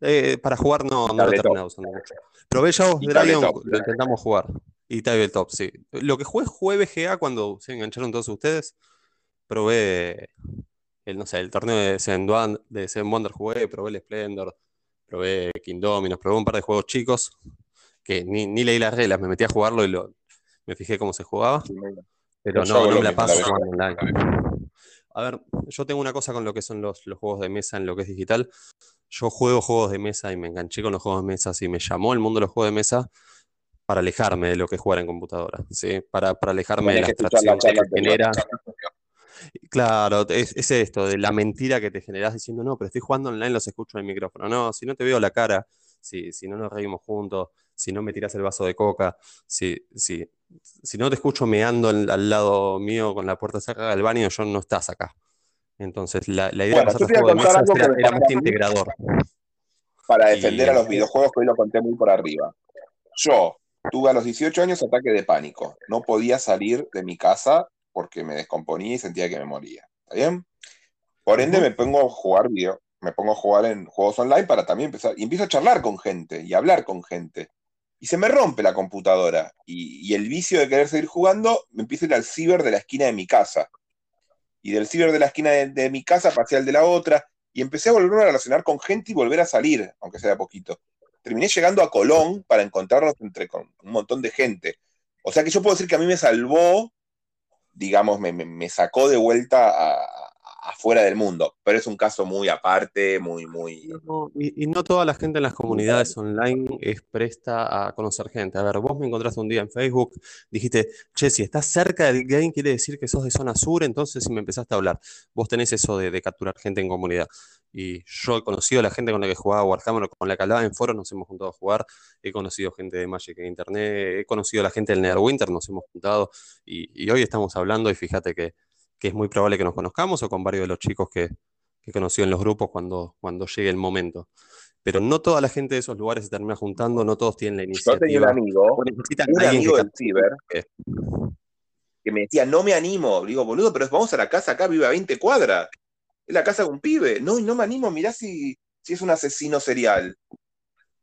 Eh, para jugar no, no lo he terminado usando mucho. Probé Shadows Y Dragon, lo intentamos jugar. Y Tabletop, sí. Lo que jugué fue BGA cuando se engancharon todos ustedes. Probé el, no sé, el torneo de Seven, de Seven Wonder jugué, probé el Splendor, probé Kingdominos, probé un par de juegos chicos que ni, ni leí las reglas, me metí a jugarlo y lo, me fijé cómo se jugaba. Pero no, no me la paso online. A ver, yo tengo una cosa con lo que son los, los juegos de mesa en lo que es digital. Yo juego juegos de mesa y me enganché con los juegos de mesa, y me llamó el mundo de los juegos de mesa para alejarme de lo que es jugar en computadora, ¿sí? Para, para alejarme de la Tenés abstracción que te genera. Claro, es, es esto, de la mentira que te generás diciendo, no, pero estoy jugando online, los escucho en el micrófono. No, si no te veo la cara, si, si no nos reímos juntos, si no me tiras el vaso de coca, si, si, si no te escucho meando al, al lado mío con la puerta cerrada del baño, yo no estás acá. Entonces, la, la idea Bueno, de juego de contar mesa algo que era, era más integrador. para Y defender a los videojuegos, que hoy lo conté muy por arriba. Yo tuve a los 18 años ataque de pánico. No podía salir de mi casa porque me descomponía y sentía que me moría. ¿Está bien? Por ende, me pongo a jugar video, me pongo a jugar en juegos online para también empezar. Y empiezo a charlar con gente y a hablar con gente. Y se me rompe la computadora. Y, y el vicio de querer seguir jugando me empieza a ir al ciber de la esquina de mi casa. Y del ciber de la esquina de, mi casa pasé al de la otra. Y empecé a volverme a relacionar con gente y volver a salir, aunque sea poquito. Terminé llegando a Colón para encontrarnos entre con un montón de gente. O sea que yo puedo decir que a mí me salvó, digamos, me, me- me sacó de vuelta a- afuera del mundo. Pero es un caso muy aparte, muy, muy. No, y, y no toda la gente en las comunidades online es presta a conocer gente. A ver, vos me encontraste un día en Facebook, dijiste, che, si estás cerca del game quiere decir que sos de zona sur, entonces si me empezaste a hablar, vos tenés eso de, de capturar gente en comunidad. Y yo he conocido a la gente con la que jugaba Warhammer, con la que hablaba en foros, nos hemos juntado a jugar, he conocido gente de Magic en Internet, he conocido a la gente del Neverwinter, nos hemos juntado y, y hoy estamos hablando y fíjate que, que es muy probable que nos conozcamos o con varios de los chicos que, que conoció en los grupos cuando, cuando llegue el momento. Pero no toda la gente de esos lugares se termina juntando, no todos tienen la Yo tenía un iniciativa. amigo, un amigo del ciber, que me decía, no me animo. Le digo, boludo, pero vamos a la casa acá, vive a 20 cuadras. Es la casa de un pibe. No, y no me animo, mirá si, si es un asesino serial.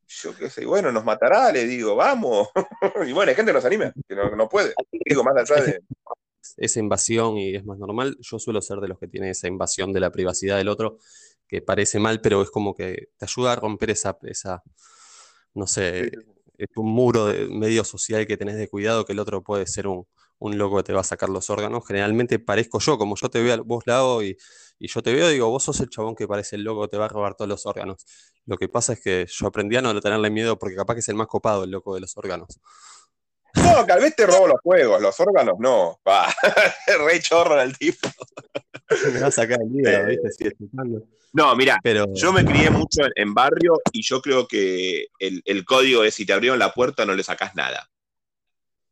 Yo qué sé, bueno, nos matará, le digo, vamos. y bueno, hay gente que no se anima, que no, no puede. Digo, más allá de. Esa invasión y es más normal. Yo suelo ser de los que tiene esa invasión de la privacidad del otro, que parece mal, pero es como que te ayuda a romper esa, esa no sé, es un muro de medio social que tenés de cuidado, que el otro puede ser un, un loco que te va a sacar los órganos. Generalmente parezco yo, como yo te veo a vos lado y, y yo te veo, digo, vos sos el chabón que parece el loco que te va a robar todos los órganos. Lo que pasa es que yo aprendí a no tenerle miedo porque capaz que es el más copado el loco de los órganos. No, tal vez te robo los juegos, los órganos no. Va, re chorro el tipo. Me va a sacar el hígado, ¿viste? Sigue chupando. No, mira, Pero yo me crié mucho en, en barrio y yo creo que el, el código es si te abrieron la puerta no le sacás nada.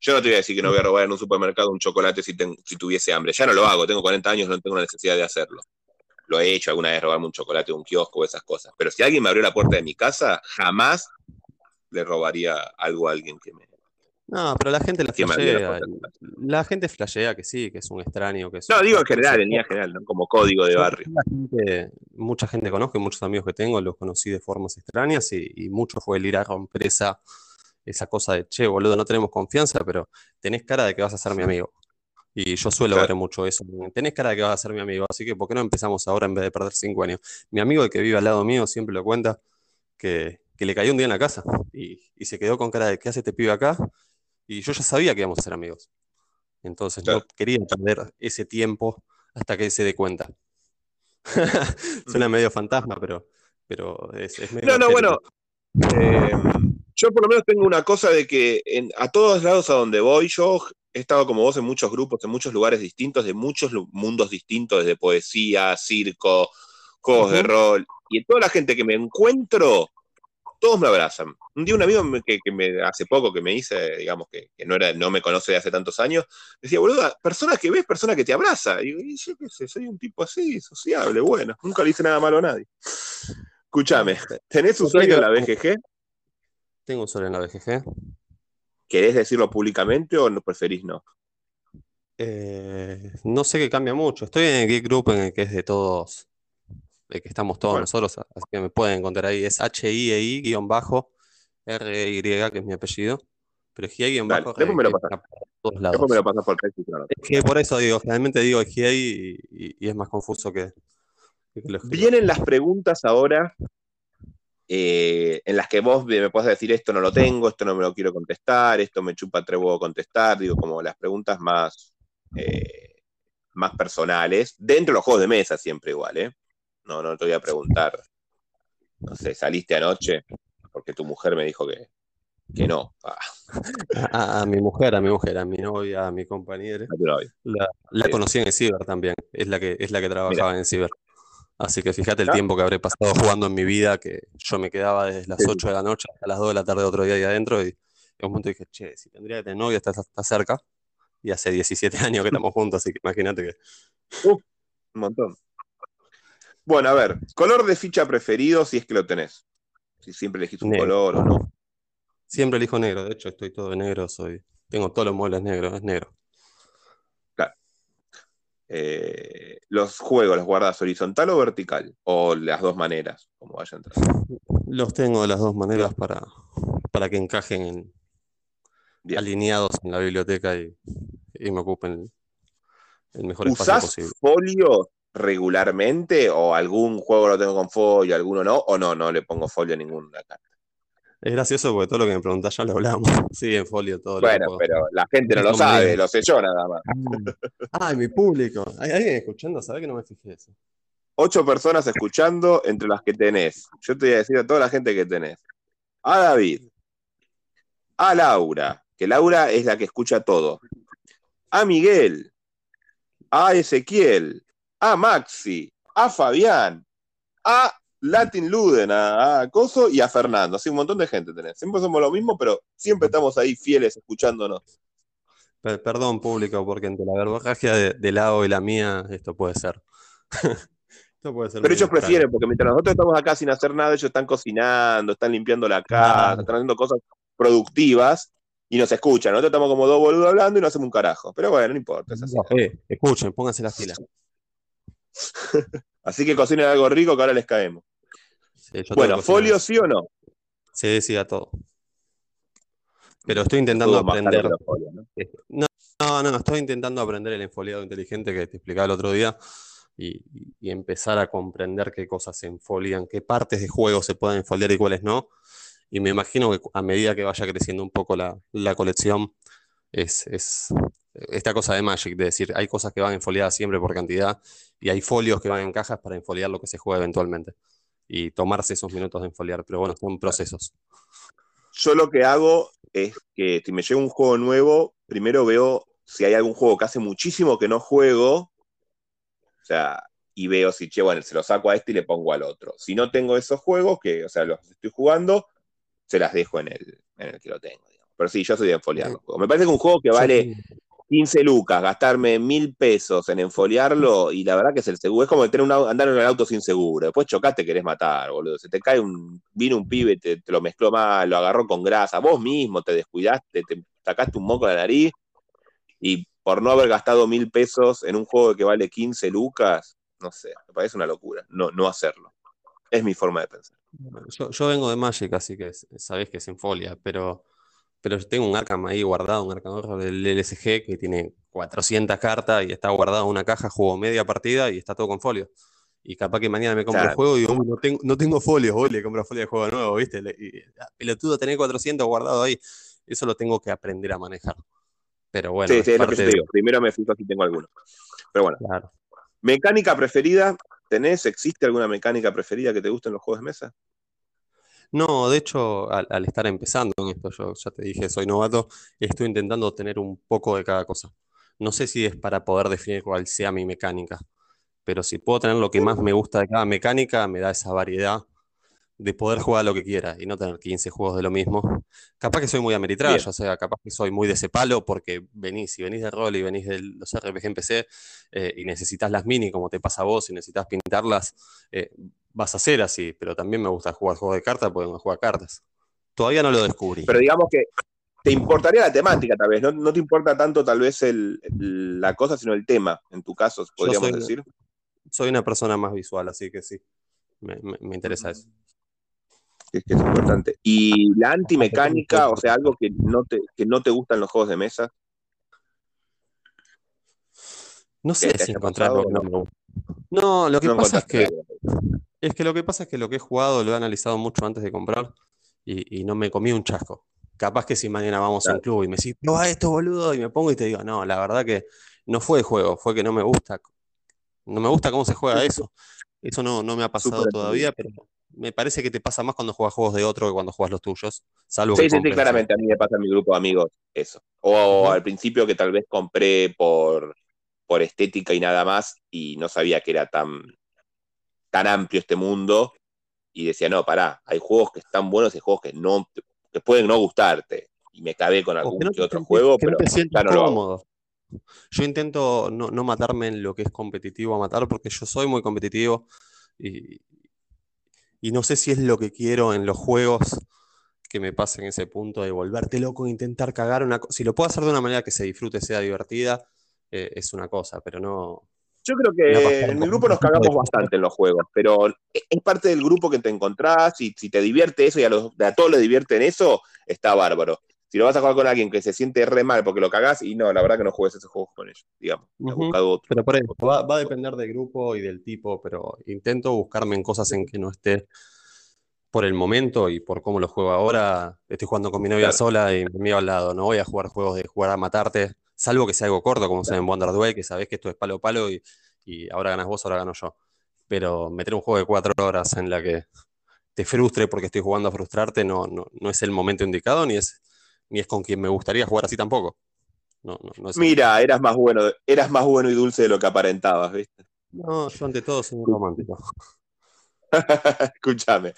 Yo no te voy a decir que no voy a robar en un supermercado un chocolate si, ten- si tuviese hambre. Ya no lo hago, tengo 40 años, no tengo la necesidad de hacerlo. Lo he hecho alguna vez, robarme un chocolate de un kiosco o esas cosas. Pero si alguien me abrió la puerta de mi casa, jamás le robaría algo a alguien que me... No, pero la gente la la flashea. La gente flashea que sí, que es un extraño, que es No, digo en general, en línea general, ¿no? como código de barrio. gente- mucha gente conozco y muchos amigos que tengo los conocí de formas extrañas y, y mucho fue el ir a romper esa, esa cosa de, che, boludo, no tenemos confianza, pero tenés cara de que vas a ser mi amigo. Y yo suelo Claro. ver mucho eso. Tenés cara de que vas a ser mi amigo, así que ¿por qué no empezamos ahora en vez de perder cinco años? Mi amigo el que vive al lado mío siempre lo cuenta que, que le cayó un día en la casa y, y se quedó con cara de ¿qué hace este pibe acá? Y yo ya sabía que íbamos a ser amigos. Entonces no Claro. quería perder ese tiempo hasta que se dé cuenta. Suena medio fantasma, pero, pero es, es medio No, no, bueno, eh, yo por lo menos tengo una cosa de que en- a todos lados a donde voy, yo he estado como vos en muchos grupos, en muchos lugares distintos, de muchos mundos distintos, desde poesía, circo, juegos de Ujú. rol, y en toda la gente que me encuentro, todos me abrazan. Un día un amigo me- que, que me, hace poco que me dice, digamos, que, que no, era, no me conoce de hace tantos años, decía, boludo, persona que ves, persona que te abraza. Y digo, y yo qué sé, soy un tipo así, sociable, bueno, nunca le hice nada malo a nadie. Escúchame, ¿tenés un sueño en la BGG? Tengo un sol en la BGG. ¿Querés decirlo públicamente o no preferís no? Eh, no sé que cambia mucho. Estoy en el Geek Group en el que es de todos, de que estamos todos Bueno. nosotros, así que me pueden encontrar ahí. Es H-I-E-I guion bajo R-Y, que es mi apellido. Pero es guion Dale, bajo después me lo está por todos Después me lados. lo pasas por Facebook. claro. Es que por eso digo, generalmente digo GA y, y- y es más confuso que, que lo. Vienen las preguntas ahora eh, en las que vos me podés decir esto no lo tengo, esto no me lo quiero contestar, esto me chupa tres huevos contestar, digo, como las preguntas más, eh, más personales, dentro de los juegos de mesa siempre igual, ¿eh? No, no te voy a preguntar, no sé, saliste anoche porque tu mujer me dijo que, que no. Ah, A, a mi mujer, a mi mujer, a mi novia, a mi compañera. La, la conocí en el ciber también, es la que, es la que trabajaba en el ciber. Así que fíjate el Ah. tiempo que habré pasado jugando en mi vida, que yo me quedaba desde las Sí, sí. 8 de la noche hasta las 2 de la tarde otro día ahí adentro y, en un momento dije, che, si tendría que tener novia, está, está cerca. Y hace 17 años que estamos juntos, así que imagínate que. Un montón. Bueno, a ver, color de ficha preferido si es que lo tenés. Si siempre elegís un Negro. color o no. Siempre elijo negro, de hecho estoy todo de negro, soy. Tengo todos los muebles negros, es negro. Eh, los juegos los guardas horizontal o vertical, o las dos maneras, como vaya a entrar. Los tengo de las dos maneras para, para que encajen en- alineados en la biblioteca y, y me ocupen el mejor espacio ¿Usás posible. folio regularmente o algún juego lo tengo con folio, alguno no? O no, no le pongo folio a ninguna carta. Es gracioso porque todo lo que me preguntás ya lo hablamos. Sí, en folio todo lo que Bueno, pero la gente no lo sabe, lo sé yo nada más. Ay, mi público. ¿Hay alguien escuchando? ¿Sabe que no me fijé eso? Ocho personas escuchando entre las que tenés. Yo te voy a decir a toda la gente que tenés. A David. A Laura, que Laura es la que escucha todo. A Miguel. A Ezequiel. A Maxi. A Fabián. A Latin Luden, a, a Coso y a Fernando. Así un montón de gente tenés. Siempre somos lo mismo, pero siempre estamos ahí fieles escuchándonos. Per- perdón, público, porque entre la verborragia de, de Lao y la mía, esto puede ser. esto puede ser Pero ellos extraño. prefieren, porque mientras nosotros estamos acá sin hacer nada, ellos están cocinando, están limpiando la casa, están haciendo cosas productivas y nos escuchan. Nosotros estamos como dos boludos hablando y no hacemos un carajo. Pero bueno, no importa. es así. Eh, escuchen, pónganse las pilas. Así que cocinen algo rico que ahora les caemos. Sí, Bueno, folio sí o no. Sí, sí, a todo. Pero estoy intentando Todo aprender. folios, ¿no? No, no, no, estoy intentando aprender el enfoliado inteligente que te explicaba el otro día y empezar a comprender qué cosas se enfolian, qué partes de juego se pueden enfoliar y cuáles no. Y me imagino que a medida que vaya creciendo un poco la, la colección, es, es esta cosa de Magic, de decir, hay cosas que van enfoliadas siempre por cantidad y hay folios que van en cajas para enfoliar lo que se juega eventualmente. Y tomarse esos minutos de enfoliar, pero bueno, son procesos. Yo lo que hago es que si me llega un juego nuevo, primero veo si hay algún juego que hace muchísimo que no juego. O sea, y veo si, che, bueno, se lo saco a este y le pongo al otro. Si no tengo esos juegos, que, o sea, los estoy jugando, se las dejo en el, en el que lo tengo. digamos. Pero sí, yo soy de enfoliar los juegos. Me parece que un juego que vale 15 lucas, gastarme mil pesos en enfoliarlo, y la verdad que es el seguro. Es como tener un, andar en el auto sin seguro. Después chocaste, querés matar, boludo. Se te cae un. Vino un pibe, te, te lo mezcló mal, lo agarró con grasa. Vos mismo te descuidaste, te sacaste un moco de la nariz, y por no haber gastado mil pesos en un juego que vale 15 lucas, no sé, me parece una locura. No, no hacerlo. Es mi forma de pensar. Yo, yo vengo de Magic, así que sabés que es en folia, pero, pero yo tengo un Arkham ahí guardado, un Arkham Horror del LSG que tiene 400 cartas y está guardado en una caja, juego media partida y está todo con folio. Y capaz que mañana me compro el Claro. juego y digo, "Uy, no tengo, no tengo folios, voy le compro folio de juego nuevo, ¿viste? Y, ah, pelotudo, tener 400 guardado ahí. Eso lo tengo que aprender a manejar. Pero bueno, sí, sí, es lo que yo te de- digo. Primero me fijo si tengo alguno. Pero bueno, claro. mecánica preferida. ¿Tenés, existe alguna mecánica preferida que te guste en los juegos de mesa? No, de hecho, al, al estar empezando en esto, yo ya te dije, soy novato, estoy intentando tener un poco de cada cosa. No sé si es para poder definir cuál sea mi mecánica, pero si puedo tener lo que más me gusta de cada mecánica, me da esa variedad de poder jugar lo que quiera y no tener 15 juegos de lo mismo. Capaz que soy muy ameritraya, o sea, capaz que soy muy de ese palo porque venís, si venís de rol y venís de los RPG en PC eh, y necesitas las mini como te pasa a vos y necesitas pintarlas, eh, vas a ser así, pero también me gusta jugar juegos de cartas porque me juega cartas. Todavía no lo descubrí. Pero digamos que te importaría la temática, tal vez. No, no te importa tanto, tal vez, el, el- la cosa, sino el tema, en tu caso, podríamos soy- decir. Soy una persona más visual, así que sí, me, me- me interesa eso. es, que es importante. Y la antimecánica, o sea, algo que no te, que no te gustan los juegos de mesa. No sé si encontrar lo que no me gusta. No, lo que No pasa es que. Es que lo que pasa es que lo que he jugado lo he analizado mucho antes de comprar y, y no me comí un chasco. Capaz que si mañana vamos a un club y me decís, prueba esto, boludo, y me pongo y te digo, no, la verdad que no fue juego, fue que no me gusta. No me gusta cómo se juega eso. Eso no, no me ha pasado todavía, pero me parece que te pasa más cuando juegas juegos de otro que cuando juegas los tuyos. Salvo Sí, que sí, sí, claramente. A mí me pasa en mi grupo de amigos eso. O al principio que tal vez compré por, por estética y nada más y no sabía que era tan, tan amplio este mundo y decía, no, pará, hay juegos que están buenos y juegos que no que pueden no gustarte. y me cabe con algún que no que te otro juego, que no pero te ya no lo hago. cómodo. Yo intento no, no matarme en lo que es competitivo a matar, porque yo soy muy competitivo y, y no sé si es lo que quiero en los juegos que me pasen ese punto de volverte loco e intentar cagar una cosa. Si lo puedo hacer de una manera que se disfrute, sea divertida, eh, es una cosa, pero no. Yo creo que en el grupo nos cagamos bastante en los juegos, pero es es parte del grupo que te encontrás, y si te divierte eso y a, los, a todos les divierte en eso, está bárbaro. Si lo vas a jugar con alguien que se siente re mal porque lo cagás, y no, la verdad que no juegues esos juegos con ellos, digamos. He Ujú. buscado otro. Pero por eso, va, va a depender del grupo y del tipo, pero intento buscarme en cosas en que no esté por el momento y por cómo lo juego ahora. Estoy jugando con mi novia Claro. sola y mi amigo al lado. No voy a jugar juegos de jugar a matarte, salvo que sea algo corto, como sea en Wonder Duel, que sabés que esto es palo a palo y, y ahora ganas vos, ahora gano yo. Pero meter un juego de cuatro horas en la que te frustre porque estoy jugando a frustrarte no, no, no es el momento indicado ni es, ni es con quien me gustaría jugar así tampoco. No, no, no es el- Mira, eras más bueno, eras más bueno y dulce de lo que aparentabas, ¿viste? No, yo ante todo soy un romántico. Escúchame.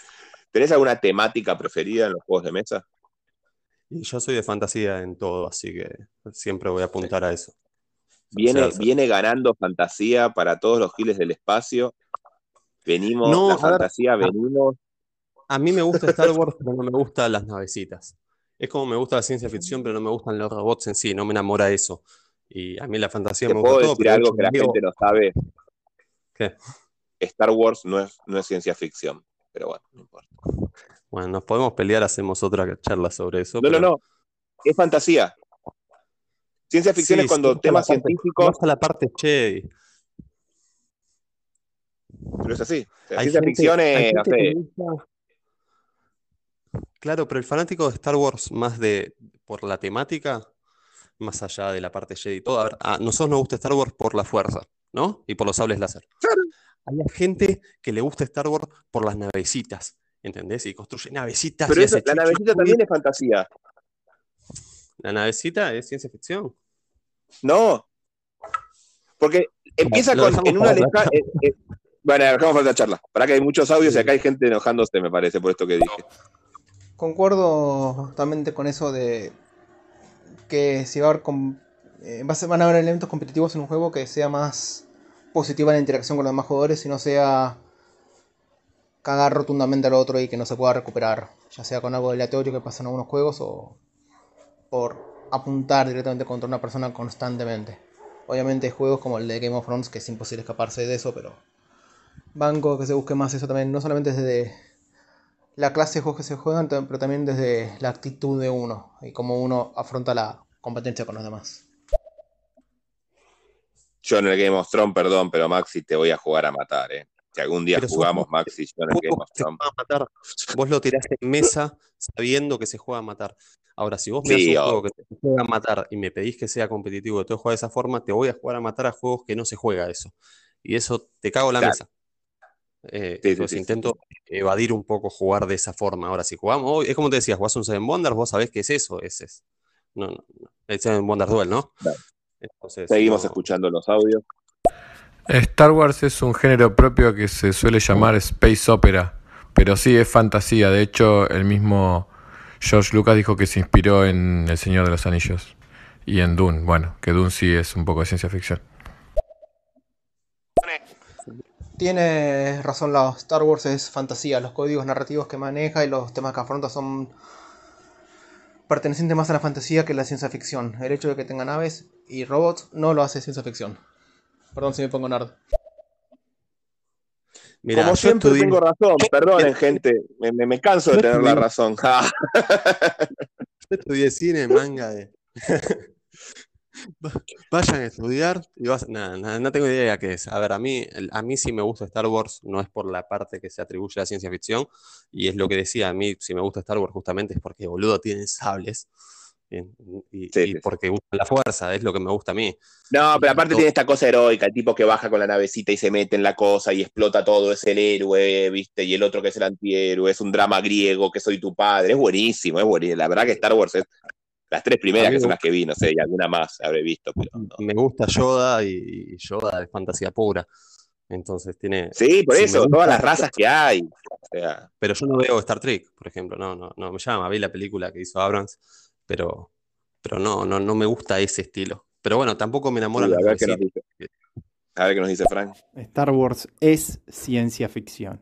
¿Tenés alguna temática preferida en los juegos de mesa? Y yo soy de fantasía en todo, así que siempre voy a apuntar a eso. Viene, O sea, viene ganando fantasía para todos los giles del espacio. Venimos, No, la ver, fantasía, venimos. A mí me gusta Star Wars, pero no me gustan las navecitas. Es como me gusta la ciencia ficción, pero no me gustan los robots en sí, no me enamora eso. Y a mí la fantasía Te me puedo gusta todo, decir algo que la digo, gente no sabe. ¿qué? Star Wars no es, no es ciencia ficción. Pero bueno, no importa. Bueno, nos podemos pelear, hacemos otra charla sobre eso. No, no, pero no. Es fantasía. Ciencia ficción sí, es cuando sí, temas parte- científicos, a la parte Jedi. pero es así. O sea, Hay ciencia gente- ficción es, no sé, gusta- Claro, pero el fanático de Star Wars, más de por la temática, más allá de la parte Jedi y todo, a ver, a nosotros nos gusta Star Wars por la fuerza, ¿no? Y por los sables láser. Hay gente que le gusta Star Wars por las navecitas, ¿entendés? Y construye navecitas pero y eso, hace la navecita también es fantasía. La navecita es ciencia ficción. No. Porque empieza con en una leja- eh, eh, Bueno, dejamos para la charla. Para que hay muchos audios y acá hay gente enojándose, me parece, por esto que dije. Concuerdo totalmente con eso de que si va a haber com- eh, van a haber elementos competitivos en un juego que sea más positiva la interacción con los demás jugadores y no sea cagar rotundamente al otro y que no se pueda recuperar, ya sea con algo aleatorio que pasa en algunos juegos o por apuntar directamente contra una persona constantemente. Obviamente hay juegos como el de Game of Thrones que es imposible escaparse de eso, pero banco que se busque más eso también, no solamente desde la clase de juegos que se juegan, pero también desde la actitud de uno y cómo uno afronta la competencia con los demás. Yo en el Game of Thrones, perdón, pero Maxi, te voy a jugar a matar, ¿eh? Si algún día Pero jugamos, Maxi, yo en el Game of Thrones. matar. Vos lo tirás en mesa sabiendo que se juega a matar. Ahora, si vos me das Sí, un juego que se juega a matar y me pedís que sea competitivo y te juega de esa forma, te voy a jugar a matar a juegos que no se juega eso. Y eso te cago en la Claro. mesa. Eh, Sí, entonces sí, intento evadir un poco jugar de esa forma. Ahora, si jugamos, hoy- es como te decía, jugás un Seven Wonders, vos sabés qué es eso, ese es. No, no, no. El Seven Wonders Duel, ¿no? Claro. Entonces, Seguimos no- escuchando los audios. Star Wars es un género propio que se suele llamar space opera, pero sí es fantasía. De hecho, el mismo George Lucas dijo que se inspiró en El Señor de los Anillos y en Dune. Bueno, que Dune sí es un poco de ciencia ficción. Tiene razón la Star Wars es fantasía, los códigos narrativos que maneja y los temas que afronta son pertenecientes más a la fantasía que a la ciencia ficción. El hecho de que tenga naves y robots no lo hace ciencia ficción. Perdón si me pongo nerd. Mirá, Como yo siempre estudié- tengo razón, perdonen, gente. Me, me- me canso de tener la razón. Yo estudié cine, manga de. Va- Vayan a estudiar y vas. Nada, nada, no tengo idea qué es. A ver, a mí, a mí sí me gusta Star Wars, no es por la parte que se atribuye a la ciencia ficción, y es lo que decía, a mí si me gusta Star Wars justamente es porque boludo tienen sables. Y, Sí, y sí, sí. porque usan la fuerza, es lo que me gusta a mí. No, pero aparte todo- tiene esta cosa heroica, el tipo que baja con la navecita y se mete en la cosa y explota todo, es el héroe, ¿viste? Y el otro que es el antihéroe, es un drama griego, que soy tu padre, es buenísimo, es buenísimo. La verdad que Star Wars es las tres primeras que son las que vi, no sé, y alguna más habré visto, pero no. Me gusta Yoda y, y Yoda es fantasía pura. Entonces tiene. Sí, por Si eso, gusta- todas las razas que hay. O sea, Pero yo no veo Star Trek, por ejemplo, no, no, no me llama. Vi la película que hizo Abrams pero, pero no, no, no me gusta ese estilo. Pero bueno, tampoco me enamora la a ver qué nos navecita. dice. A ver qué nos dice Frank. Star Wars es ciencia ficción.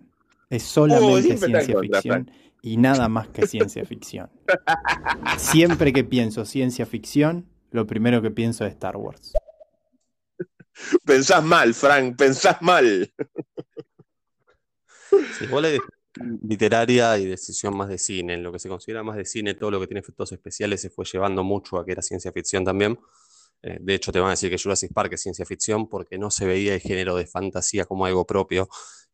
Es solamente ciencia contra, ficción y nada más que ciencia ficción. Siempre que pienso ciencia ficción, lo primero que pienso es Star Wars. Pensás mal, Frank, pensás mal. Sí, igual hay literaria y decisión más de cine. En lo que se considera más de cine, todo lo que tiene efectos especiales se fue llevando mucho a que era ciencia ficción también. Eh, de hecho, te van a decir que Jurassic Park es ciencia ficción porque no se veía el género de fantasía como algo propio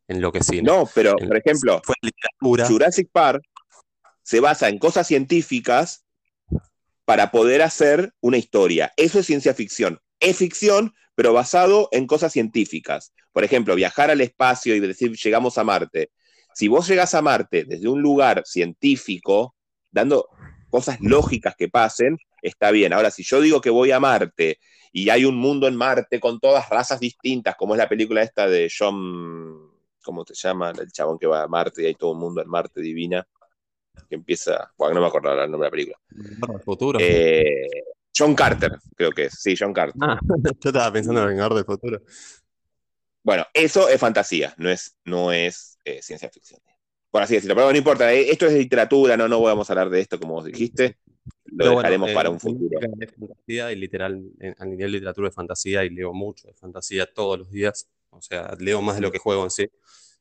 en lo que es cine. No, pero, En- por ejemplo, fue literatura. Jurassic Park se basa en cosas científicas para poder hacer una historia. Eso es ciencia ficción. Es ficción, pero basado en cosas científicas. Por ejemplo, viajar al espacio y decir llegamos a Marte. Si vos llegás a Marte desde un lugar científico, dando cosas lógicas que pasen, está bien. Ahora, si yo digo que voy a Marte y hay un mundo en Marte con todas razas distintas, como es la película esta de John, ¿cómo se llama? El chabón que va a Marte y hay todo un mundo en Marte divina, que empieza, bueno, no me acuerdo el nombre de la película. Del futuro. Eh, John Carter, creo que es, sí, John Carter. Ah, yo estaba pensando en Vengador del futuro. Bueno, eso es fantasía, no es, no es eh, ciencia ficción. Por así decirlo, pero no importa, eh, esto es literatura, no, no vamos a hablar de esto como vos dijiste, lo Pero dejaremos eh, para un futuro. fantasía y literal, a nivel de literatura de fantasía, y leo mucho de fantasía todos los días. O sea, leo más de lo que juego en sí.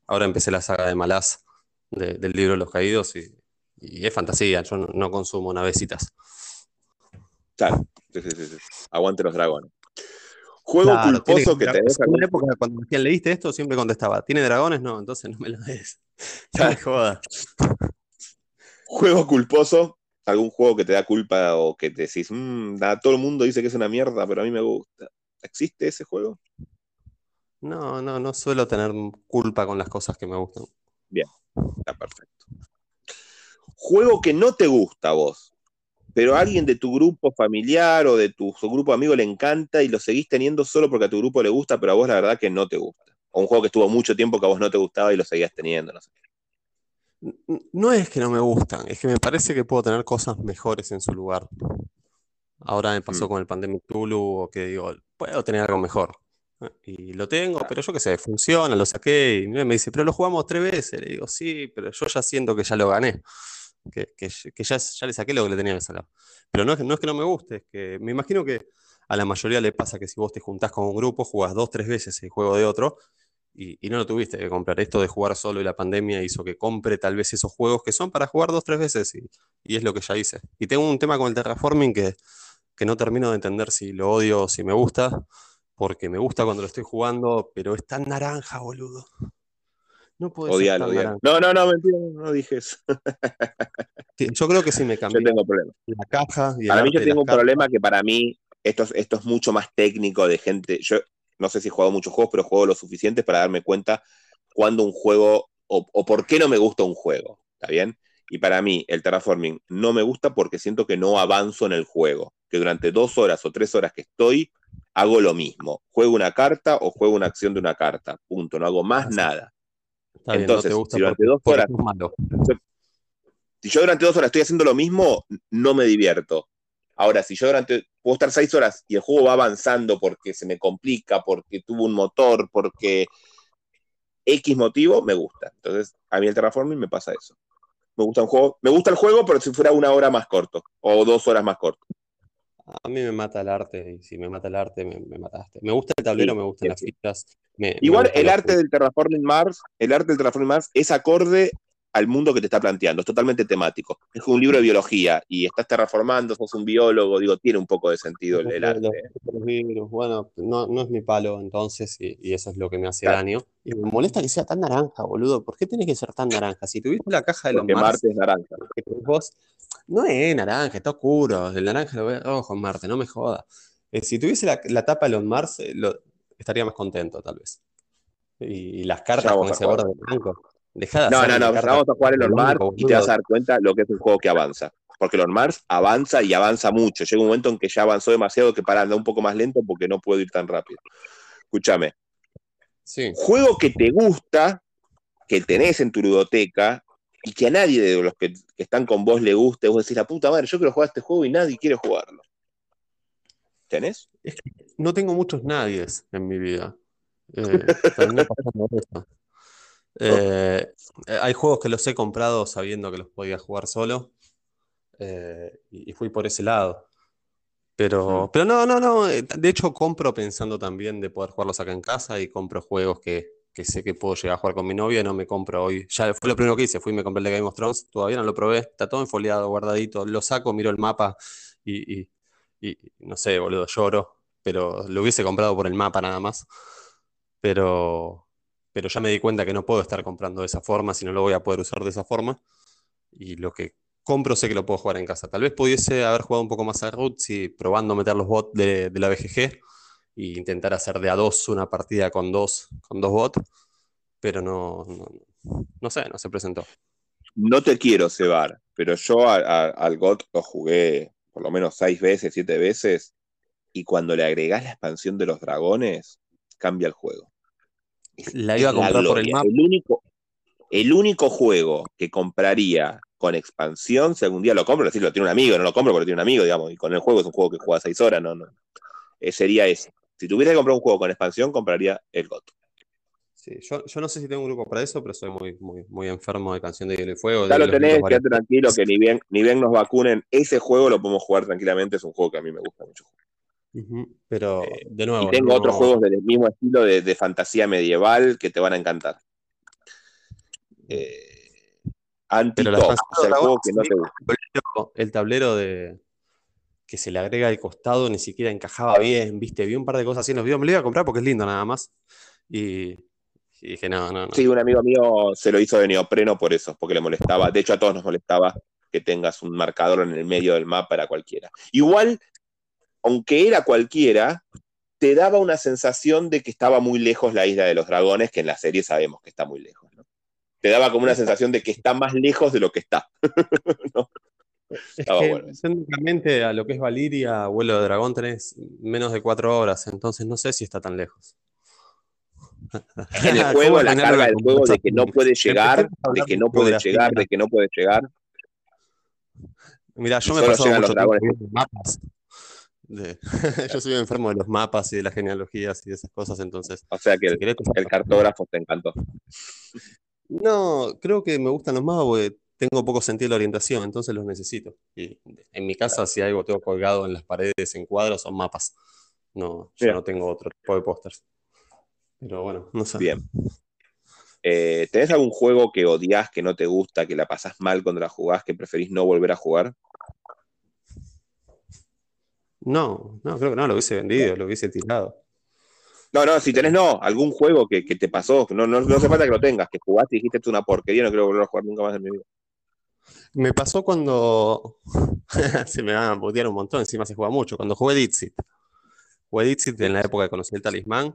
Ahora empecé la saga de Malaz, de- del libro de los caídos, y, y es fantasía. Yo no, no consumo navecitas. Claro, sí, sí, sí. Aguante los dragones. Juego Claro, culposo que que- te deja. En una época, cuando ¿leíste esto? Siempre contestaba, ¿tiene dragones? No, entonces no me lo des. No me jodas. Juego culposo, algún juego que te da culpa o que te decís, "Mm, da- todo el mundo dice que es una mierda, pero a mí me gusta. ¿Existe ese juego? No, no, no suelo tener culpa con las cosas que me gustan. Está perfecto. Juego que no te gusta a vos, pero a alguien de tu grupo familiar o de tu grupo de amigos le encanta y lo seguís teniendo solo porque a tu grupo le gusta, pero a vos la verdad que no te gusta. O un juego que estuvo mucho tiempo que a vos no te gustaba y lo seguías teniendo, no sé. No es que no me gustan, es que me parece que puedo tener cosas mejores en su lugar. Ahora me pasó Mm. con el Pandemic Tulu, o que digo, puedo tener algo mejor. Y lo tengo, pero yo qué sé, funciona, lo saqué. Y me dice, pero lo jugamos tres veces. Le digo, sí, pero yo ya siento que ya lo gané. Que, ya, le saqué lo que le tenía que sacar. Pero no es, que- no me guste, es que me imagino que a la mayoría le pasa que si vos te juntás con un grupo, jugás dos, tres veces el juego de otro y, no lo tuviste que comprar. Esto de jugar solo y la pandemia hizo que compre tal vez esos juegos que son para jugar dos, tres veces y, y es lo que ya hice. Y tengo un tema con el terraforming que, que no termino de entender si lo odio o si me gusta, porque me gusta cuando lo estoy jugando, pero es tan naranja, boludo. No puede ser Odialo, tan naranja. No, no, no, mentira, no dije eso. Sí, Yo creo que si me Yo cambié tengo problemas. la caja y Para mí yo tengo un problema que para mí esto es, esto es mucho más técnico de gente. Yo no sé si he jugado muchos juegos, pero juego lo suficiente para darme cuenta cuando un juego o, o por qué no me gusta un juego. ¿Está bien? Y para mí el terraforming no me gusta porque siento que no avanzo en el juego. Que durante dos horas o tres horas que estoy hago lo mismo. Juego una carta o juego una acción de una carta. Punto. No hago más sí. nada. Está bien, no Entonces, te gusta si durante dos horas si yo durante dos horas estoy haciendo lo mismo, no me divierto. Ahora, si yo durante, puedo estar seis horas y el juego va avanzando porque se me complica, porque tuvo un motor, porque X motivo, me gusta. Entonces, a mí el terraforming me pasa eso. Me gusta un juego, me gusta el juego, pero si fuera una hora más corto, o dos horas más corto. A mí me mata el arte, y si me mata el arte, me, me mataste. Me gusta el tablero, Sí, me gustan sí, las fichas. me- me Igual el arte del Terraforming Mars, el arte del Terraforming Mars es acorde al mundo que te está planteando, es totalmente temático. Es un libro de biología y estás terraformando, sos un biólogo, digo, tiene un poco de sentido el, el Los- arte. los virus, Bueno, no, no es mi palo entonces, y, y eso es lo que me hace Claro. daño. Y me molesta que sea tan naranja, boludo. ¿Por qué tiene que ser tan naranja? Si tuviste la caja de los Porque Marte es naranja. vos, no es naranja, está oscuro. El naranja lo veo rojo en Marte, no me joda. Eh, si tuviese la, la tapa de los Mars, eh, lo- estaría más contento, tal vez. Y, y las cartas con ese borde blanco. Dejá de No, no, no, vamos a jugar Mars blanco, y te vas a dar cuenta lo que es un juego que avanza. Porque los Mars avanza y avanza mucho. Llega un momento en que ya avanzó demasiado que para andar un poco más lento porque no puedo ir tan rápido. Escúchame, Sí. juego que te gusta, que tenés en tu ludoteca, y que a nadie de los que, que están con vos le guste, vos decís, la puta madre, yo quiero jugar este juego y nadie quiere jugarlo. ¿Tenés? No tengo muchos nadies en mi vida. Eh. Eh, eh, hay juegos que los he comprado sabiendo que los podía jugar solo. eh, y fui por ese lado. Pero, pero no, no, no. De hecho, compro pensando también de poder jugarlos acá en casa y compro juegos que, que sé que puedo llegar a jugar con mi novia no me compro hoy. Ya fue lo primero que hice, fui y me compré el de Game of Thrones. Todavía no lo probé. Está todo enfoliado, guardadito. Lo saco, miro el mapa y, y- y no sé, boludo, lloro. Pero lo hubiese comprado por el mapa nada más. Pero, pero ya me di cuenta que no puedo estar comprando de esa forma, si no lo voy a poder usar de esa forma. Y lo que compro sé que lo puedo jugar en casa. Tal vez pudiese haber jugado un poco más a Root probando meter los bots de, la BGG e intentar hacer de a dos una partida con dos, con dos bots, pero no, no, no sé, no se presentó. No te quiero cebar, pero yo al GOT lo jugué por lo menos seis veces, siete veces, y cuando le agregás la expansión de los dragones, cambia el juego. La iba a comprar por el mapa. El único, el único juego que compraría con expansión, si algún día lo compro, es decir, lo tiene un amigo, no lo compro porque tiene un amigo, digamos, y con el juego es un juego que juega seis horas, no, no. Eh, sería ese. Si tuviera que comprar un juego con expansión, compraría el GOT. Sí, yo, yo no sé si tengo un grupo para eso, pero soy muy, muy, muy enfermo de Canción de Hielo y Fuego. Ya lo tenés, quédate tranquilo, que ni bien, ni bien nos vacunen, ese juego lo podemos jugar tranquilamente, es un juego que a mí me gusta mucho. Pero, de nuevo, Y tengo no- otros juegos del mismo estilo de, de fantasía medieval que te van a encantar. Eh, Pero o sea, el juego que no te gusta. el tablero, de que se le agrega al costado ni siquiera encajaba bien, viste, vi un par de cosas así en los videos, me lo iba a comprar porque es lindo nada más. Y, y dije, no, no, no. Sí, un amigo mío se lo hizo de neopreno por eso, porque le molestaba. De hecho, a todos nos molestaba que tengas un marcador en el medio del mapa, era cualquiera. Igual, aunque era cualquiera, te daba una sensación de que estaba muy lejos la isla de los dragones, que en la serie sabemos que está muy lejos. ¿no? Te daba como una sensación de que está más lejos de lo que está. ¿no? Es Estaba que bueno técnicamente a lo que es Valiria, vuelo de dragón, tenés menos de cuatro horas, entonces no sé si está tan lejos. En el ¿Cómo juego, la carga del juego de que no puede llegar, de que no puede llegar, de que no puede llegar. Mirá, yo me los mucho tiempo mapas. De- Yo soy enfermo de los mapas y de las genealogías y de esas cosas, entonces, O sea que si el, querés, el cartógrafo te encantó. No, creo que me gustan los mapas porque tengo poco sentido de la orientación, entonces los necesito. Y en mi casa, si algo tengo colgado en las paredes en cuadros, son mapas. No, yo no tengo otro tipo de pósters. Pero bueno, no sé. Bien. Eh, ¿Tenés algún juego que odias, que no te gusta, que la pasás mal cuando la jugás, que preferís no volver a jugar? No, no, creo que no, lo hubiese vendido, lo hubiese tirado. No, no, si tenés no, algún juego que, que te pasó, no, no, no hace falta que lo tengas, que jugaste y dijiste es una porquería, no quiero volver a jugar nunca más en mi vida. Me pasó cuando se me van a putear un montón, encima se juega mucho, cuando jugué Dixit. Jugué Dixit en la época que conocí el talismán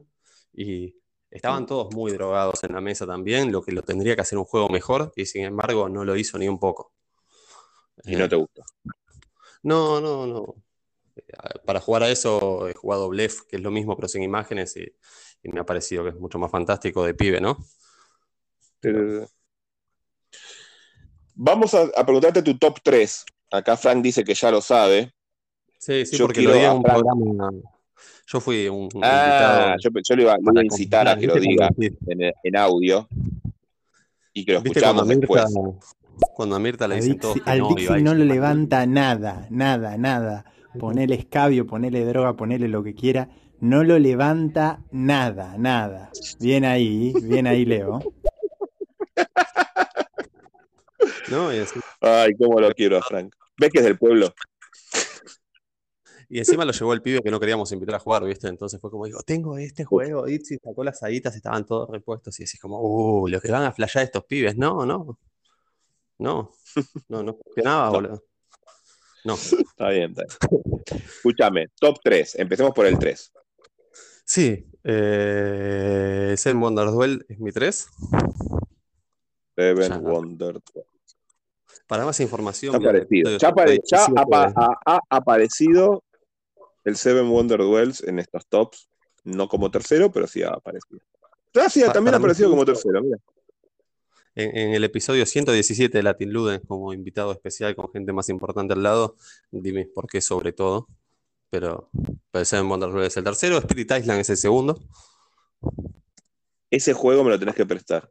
y estaban todos muy drogados en la mesa también, lo que lo tendría que hacer un juego mejor y sin embargo no lo hizo ni un poco. Y Eh, no te gusta. no, no, no. Para jugar a eso he jugado Blef, que es lo mismo pero sin imágenes y, y me ha parecido que es mucho más fantástico de pibe, ¿no? Vamos a, a preguntarte tu top 3. Acá Frank dice que ya lo sabe. Sí, sí, Yo porque lo quiero di en a un Frank. programa. Yo fui un, un Ah, invitado yo, yo le iba, a incitar a que lo diga en, en audio y que lo ¿Viste cuando escuchamos Mirta, después. cuando a Mirta le dicen que al no, y Dixie no se lo levanta nada, nada, nada. Ponele escabio, ponele droga, ponele lo que quiera. No lo levanta nada, nada. Bien ahí, bien ahí, Leo. ¿no? Y, así- Ay, cómo lo quiero a Frank. ¿Ves que es del pueblo? y encima lo llevó el pibe que no queríamos invitar a jugar, ¿viste? Entonces fue como, digo, tengo este juego, Itzy sacó las aditas, estaban todos repuestos y decís como, uh, los que van a flashear estos pibes, no, no, no, no, no funcionaba, No. boludo. No, Está bien, está bien. Escúchame, top 3. Empecemos por el 3. sí, eh, Zen Wonder Duel es mi 3. Seven Ya. Wonder. Para más información, el aparecido. Ya, apare- ya 37 apa- ha, aparecido el Seven Wonder Duels en estos tops. No como tercero, pero sí ha aparecido. Ah, sí, también ha aparecido como tercero, mira. En, en el episodio 117 de Latin Luden, como invitado especial con gente más importante al lado, dime por qué sobre todo. Pero, pero Seven Wonders es el tercero, Spirit Island es el segundo. Ese juego me lo tenés que prestar.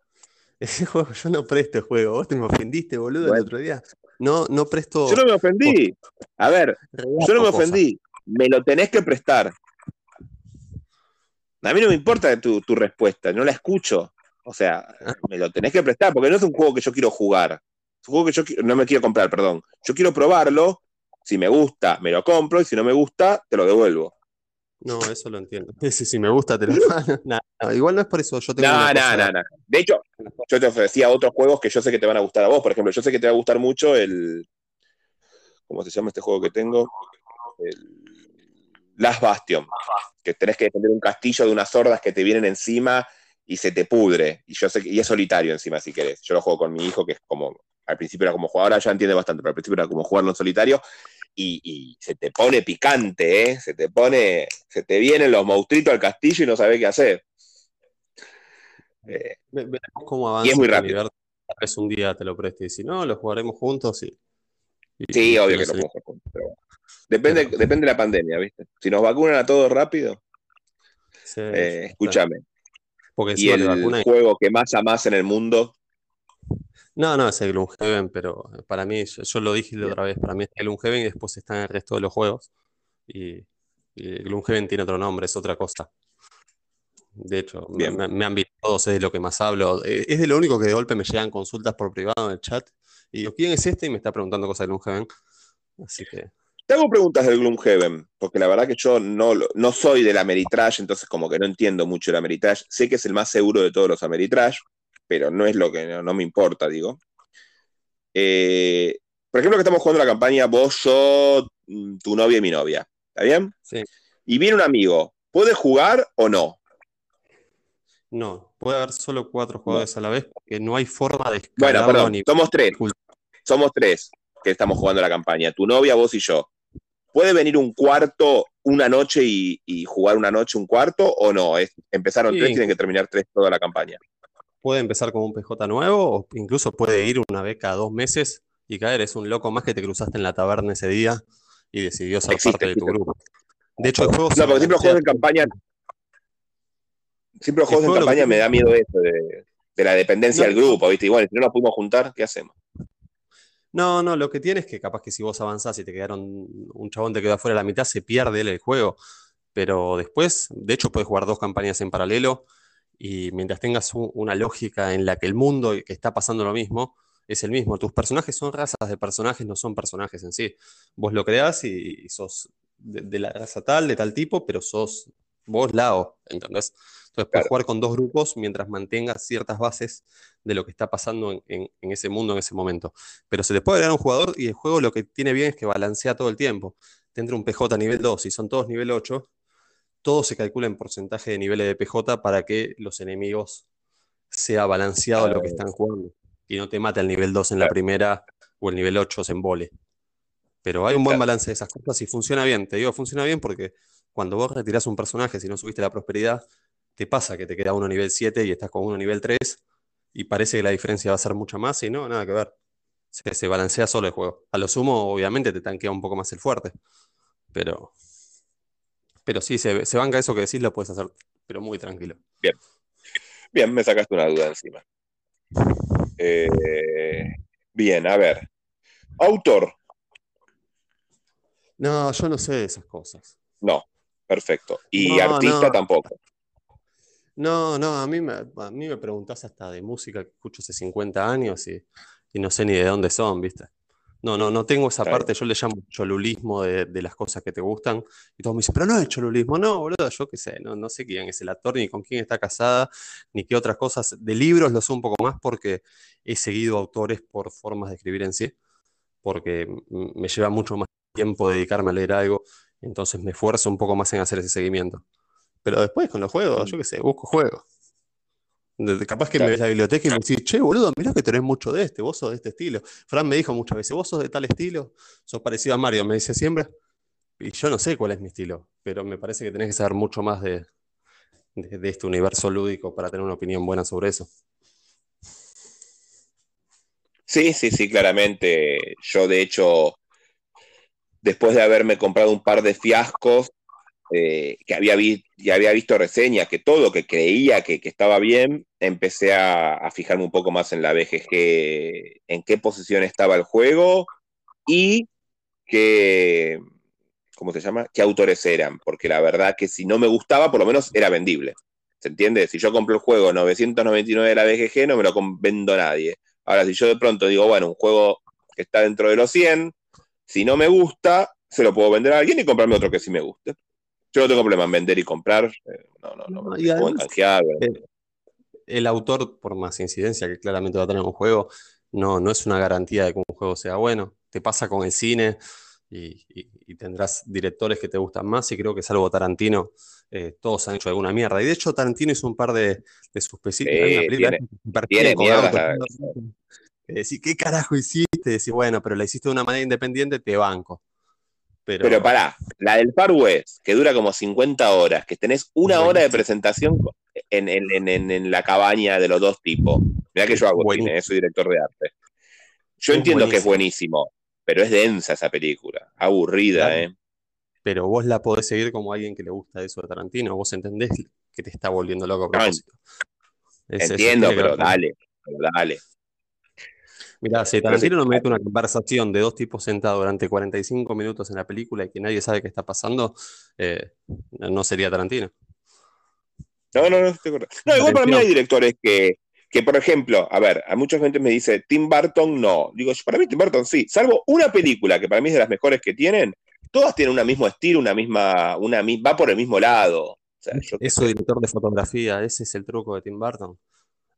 Ese juego, yo no presto juego. Vos te me ofendiste, boludo, el otro día. No, no presto. Yo no me ofendí. A ver, yo no me ofendí. Me lo tenés que prestar. A mí no me importa tu, tu respuesta, no la escucho. O sea, me lo tenés que prestar, porque no es un juego que yo quiero jugar. Es un juego que yo no me quiero comprar, perdón. Yo quiero probarlo. Si me gusta, me lo compro. Y si no me gusta, te lo devuelvo. No, eso lo entiendo. Ese si me gusta, te lo no, Igual no es por eso. Yo tengo No, una no, cosa- no, no. De hecho, yo te ofrecía otros juegos que yo sé que te van a gustar a vos. Por ejemplo, yo sé que te va a gustar mucho el. ¿Cómo se llama este juego que tengo? El Last Bastion. Que tenés que defender un castillo de unas hordas que te vienen encima y se te pudre. Y yo sé que, y es solitario encima, si querés. Yo lo juego con mi hijo, que es como. Al principio era como jugar, ahora ya entiende bastante, pero al principio era como jugarlo en solitario. Y, y se te pone picante, ¿eh? Se te pone. Se te vienen los monstruitos al castillo y no sabés qué hacer. Eh, Ve- Veremos cómo avanza. Y es muy rápido. Tal vez un día te lo preste y si no, lo jugaremos juntos y. y- Sí, y obvio no que lo hacer juntos, pero bueno. Depende, Pero- depende de la pandemia, ¿viste? Si nos vacunan a todos rápido, Sí, eh, escúchame. Porque Y el juego que más amás en el mundo, No, no, es el Gloomhaven, pero para mí, yo, yo lo dije la otra vez, para mí es el Gloomhaven y después están el resto de los juegos. Y, y el Gloomhaven tiene otro nombre, es otra cosa. De hecho, me, Bien. me- me han visto todos, es de lo que más hablo. Eh, Es de lo único que de golpe me llegan consultas por privado en el chat. Y digo, ¿quién es este? Y me está preguntando cosas de Gloomhaven. Así que, te hago preguntas del Gloomhaven, porque la verdad que yo no, no soy del Ameritrash, entonces como que no entiendo mucho el Ameritrash. Sé que es el más seguro de todos los Ameritrash, pero no es lo que no, no me importa, digo. Eh, por ejemplo, que estamos jugando la campaña vos, yo, mm, tu novia y mi novia. ¿Está bien? sí. Y viene un amigo, ¿puede jugar o no? No, puede haber solo cuatro jugadores a la vez porque no hay forma de Bueno, perdón, nivel somos tres. Somos tres que estamos jugando la campaña. Tu novia, vos y yo. ¿Puede venir un cuarto una noche y, y jugar una noche un cuarto o no? Es, empezaron Sí. tres, tienen que terminar tres toda la campaña. Puede empezar como un PJ nuevo o incluso puede ir una vez cada dos meses y caer. Es un loco más que te cruzaste en la taberna ese día y decidió ser Existe, parte de tu grupo. De hecho, el juego No, porque siempre los juegos en campaña. Siempre los juegos en que campaña me da miedo eso de, de la dependencia No. del grupo, ¿viste? Bueno, si no nos pudimos juntar, ¿qué hacemos? No, no, lo que tiene es que capaz que si vos avanzás y te quedaron, un chabón te quedó afuera la mitad, se pierde él el juego. Pero después, de hecho, puedes jugar dos campañas en paralelo y mientras tengas un- una lógica en la que el mundo que está pasando lo mismo es el mismo. Tus personajes son razas de personajes, no son personajes en sí. Vos lo creás y, sos de la raza tal, de tal tipo, pero sos vos Lao, ¿entendés? Entonces puedes Claro. jugar con dos grupos mientras mantengas ciertas bases de lo que está pasando en- en- en ese mundo en ese momento pero se le puede agregar un jugador y el juego lo que tiene bien es que balancea todo el tiempo. Te entra un PJ nivel 2 y son todos nivel 8, todo se calcula en porcentaje de niveles de PJ para que los enemigos sea balanceado lo que están jugando y no te mate el nivel 2 en la primera o el nivel 8 se embole. Pero hay un buen balance de esas cosas y funciona bien. Te digo, funciona bien porque cuando vos retirás un personaje, si no subiste la prosperidad, te pasa que te queda uno nivel 7 y estás con uno nivel 3 y parece que la diferencia va a ser mucha más y no, nada que ver. Se, se balancea solo el juego. A lo sumo, obviamente, te tanquea un poco más el fuerte. Pero, pero sí, se, se banca eso que decís, lo puedes hacer, pero muy tranquilo. Bien, me sacaste una duda encima. Eh, bien, a ver. Autor, No, yo no sé de esas cosas. no, perfecto. Y No, artista no. tampoco. No, no, a mí me, a mí me preguntás hasta de música que escucho hace 50 años y, y no sé ni de dónde son, ¿viste? No, no, no tengo esa parte, yo le llamo cholulismo de, de las cosas que te gustan. Y todos me dicen, pero no es cholulismo, no, boludo, yo qué sé, no, no sé quién es el actor, ni con quién está casada, ni qué otras cosas. De libros lo sé un poco más porque he seguido autores por formas de escribir en sí, porque me lleva mucho más tiempo dedicarme a leer algo, entonces me esfuerzo un poco más en hacer ese seguimiento. Pero después con los juegos, yo qué sé, busco juegos. De- capaz que me ves la biblioteca y me decís, che, boludo, mirá que tenés mucho de este, vos sos de este estilo. Fran me dijo muchas veces, vos sos de tal estilo, sos parecido a Mario, me dice siempre. Y yo no sé cuál es mi estilo, pero me parece que tenés que saber mucho más de, de, de este universo lúdico para tener una opinión buena sobre eso. Sí, sí, sí, claramente. Yo, de hecho, después de haberme comprado un par de fiascos, eh, que había, ya había visto reseñas, que todo, que creía que, que estaba bien, empecé a, a, fijarme un poco más en la BGG, en qué posición estaba el juego y qué, ¿cómo se llama? ¿Qué autores eran? Porque la verdad que si no me gustaba, por lo menos era vendible. ¿Se entiende? Si yo compro el juego 999 de la BGG, no me lo vendo nadie. Ahora, si yo de pronto digo, bueno, un juego que está dentro de los 100, si no me gusta, se lo puedo vender a alguien y comprarme otro que sí me guste. Yo no tengo problema en vender y comprar. Eh, no, no, no. no y además, el, el, autor, por más incidencia que claramente va a tener un juego, no, no es una garantía de que un juego sea bueno. Te pasa con el cine y, y, y tendrás directores que te gustan más y creo que salvo Tarantino, eh, todos han hecho alguna mierda. Y de hecho Tarantino hizo un par de, de sus. Sí, tiene, tiene mierda. Decir, ¿qué carajo hiciste? Decir, bueno, pero la hiciste de una manera independiente, te banco. Pero, pero pará, la del Far West, que dura como 50 horas, que tenés una Buenísimo. hora de presentación en, en, en, en, la cabaña de los dos tipos. Mirá que yo hago cine, soy director de arte. Yo es entiendo buenísimo. que es buenísimo, pero es densa esa película, aburrida, claro. ¿eh? Pero vos la podés seguir como alguien que le gusta eso de Tarantino, vos entendés que te está volviendo loco a propósito. Es, Entiendo, pero dale, pero dale. Mirá, si Tarantino nos mete una conversación de dos tipos sentados durante 45 minutos en la película y que nadie sabe qué está pasando, eh, no sería Tarantino. No, no, no, estoy correcto. No, igual para mí hay directores que, que, por ejemplo, a ver, a mucha gente me dice, Tim Burton no. Digo, para mí Tim Burton sí, salvo una película que para mí es de las mejores que tienen, todas tienen un mismo estilo, una misma, una, va por el mismo lado. O sea, yo es su director de fotografía, ese es el truco de Tim Burton.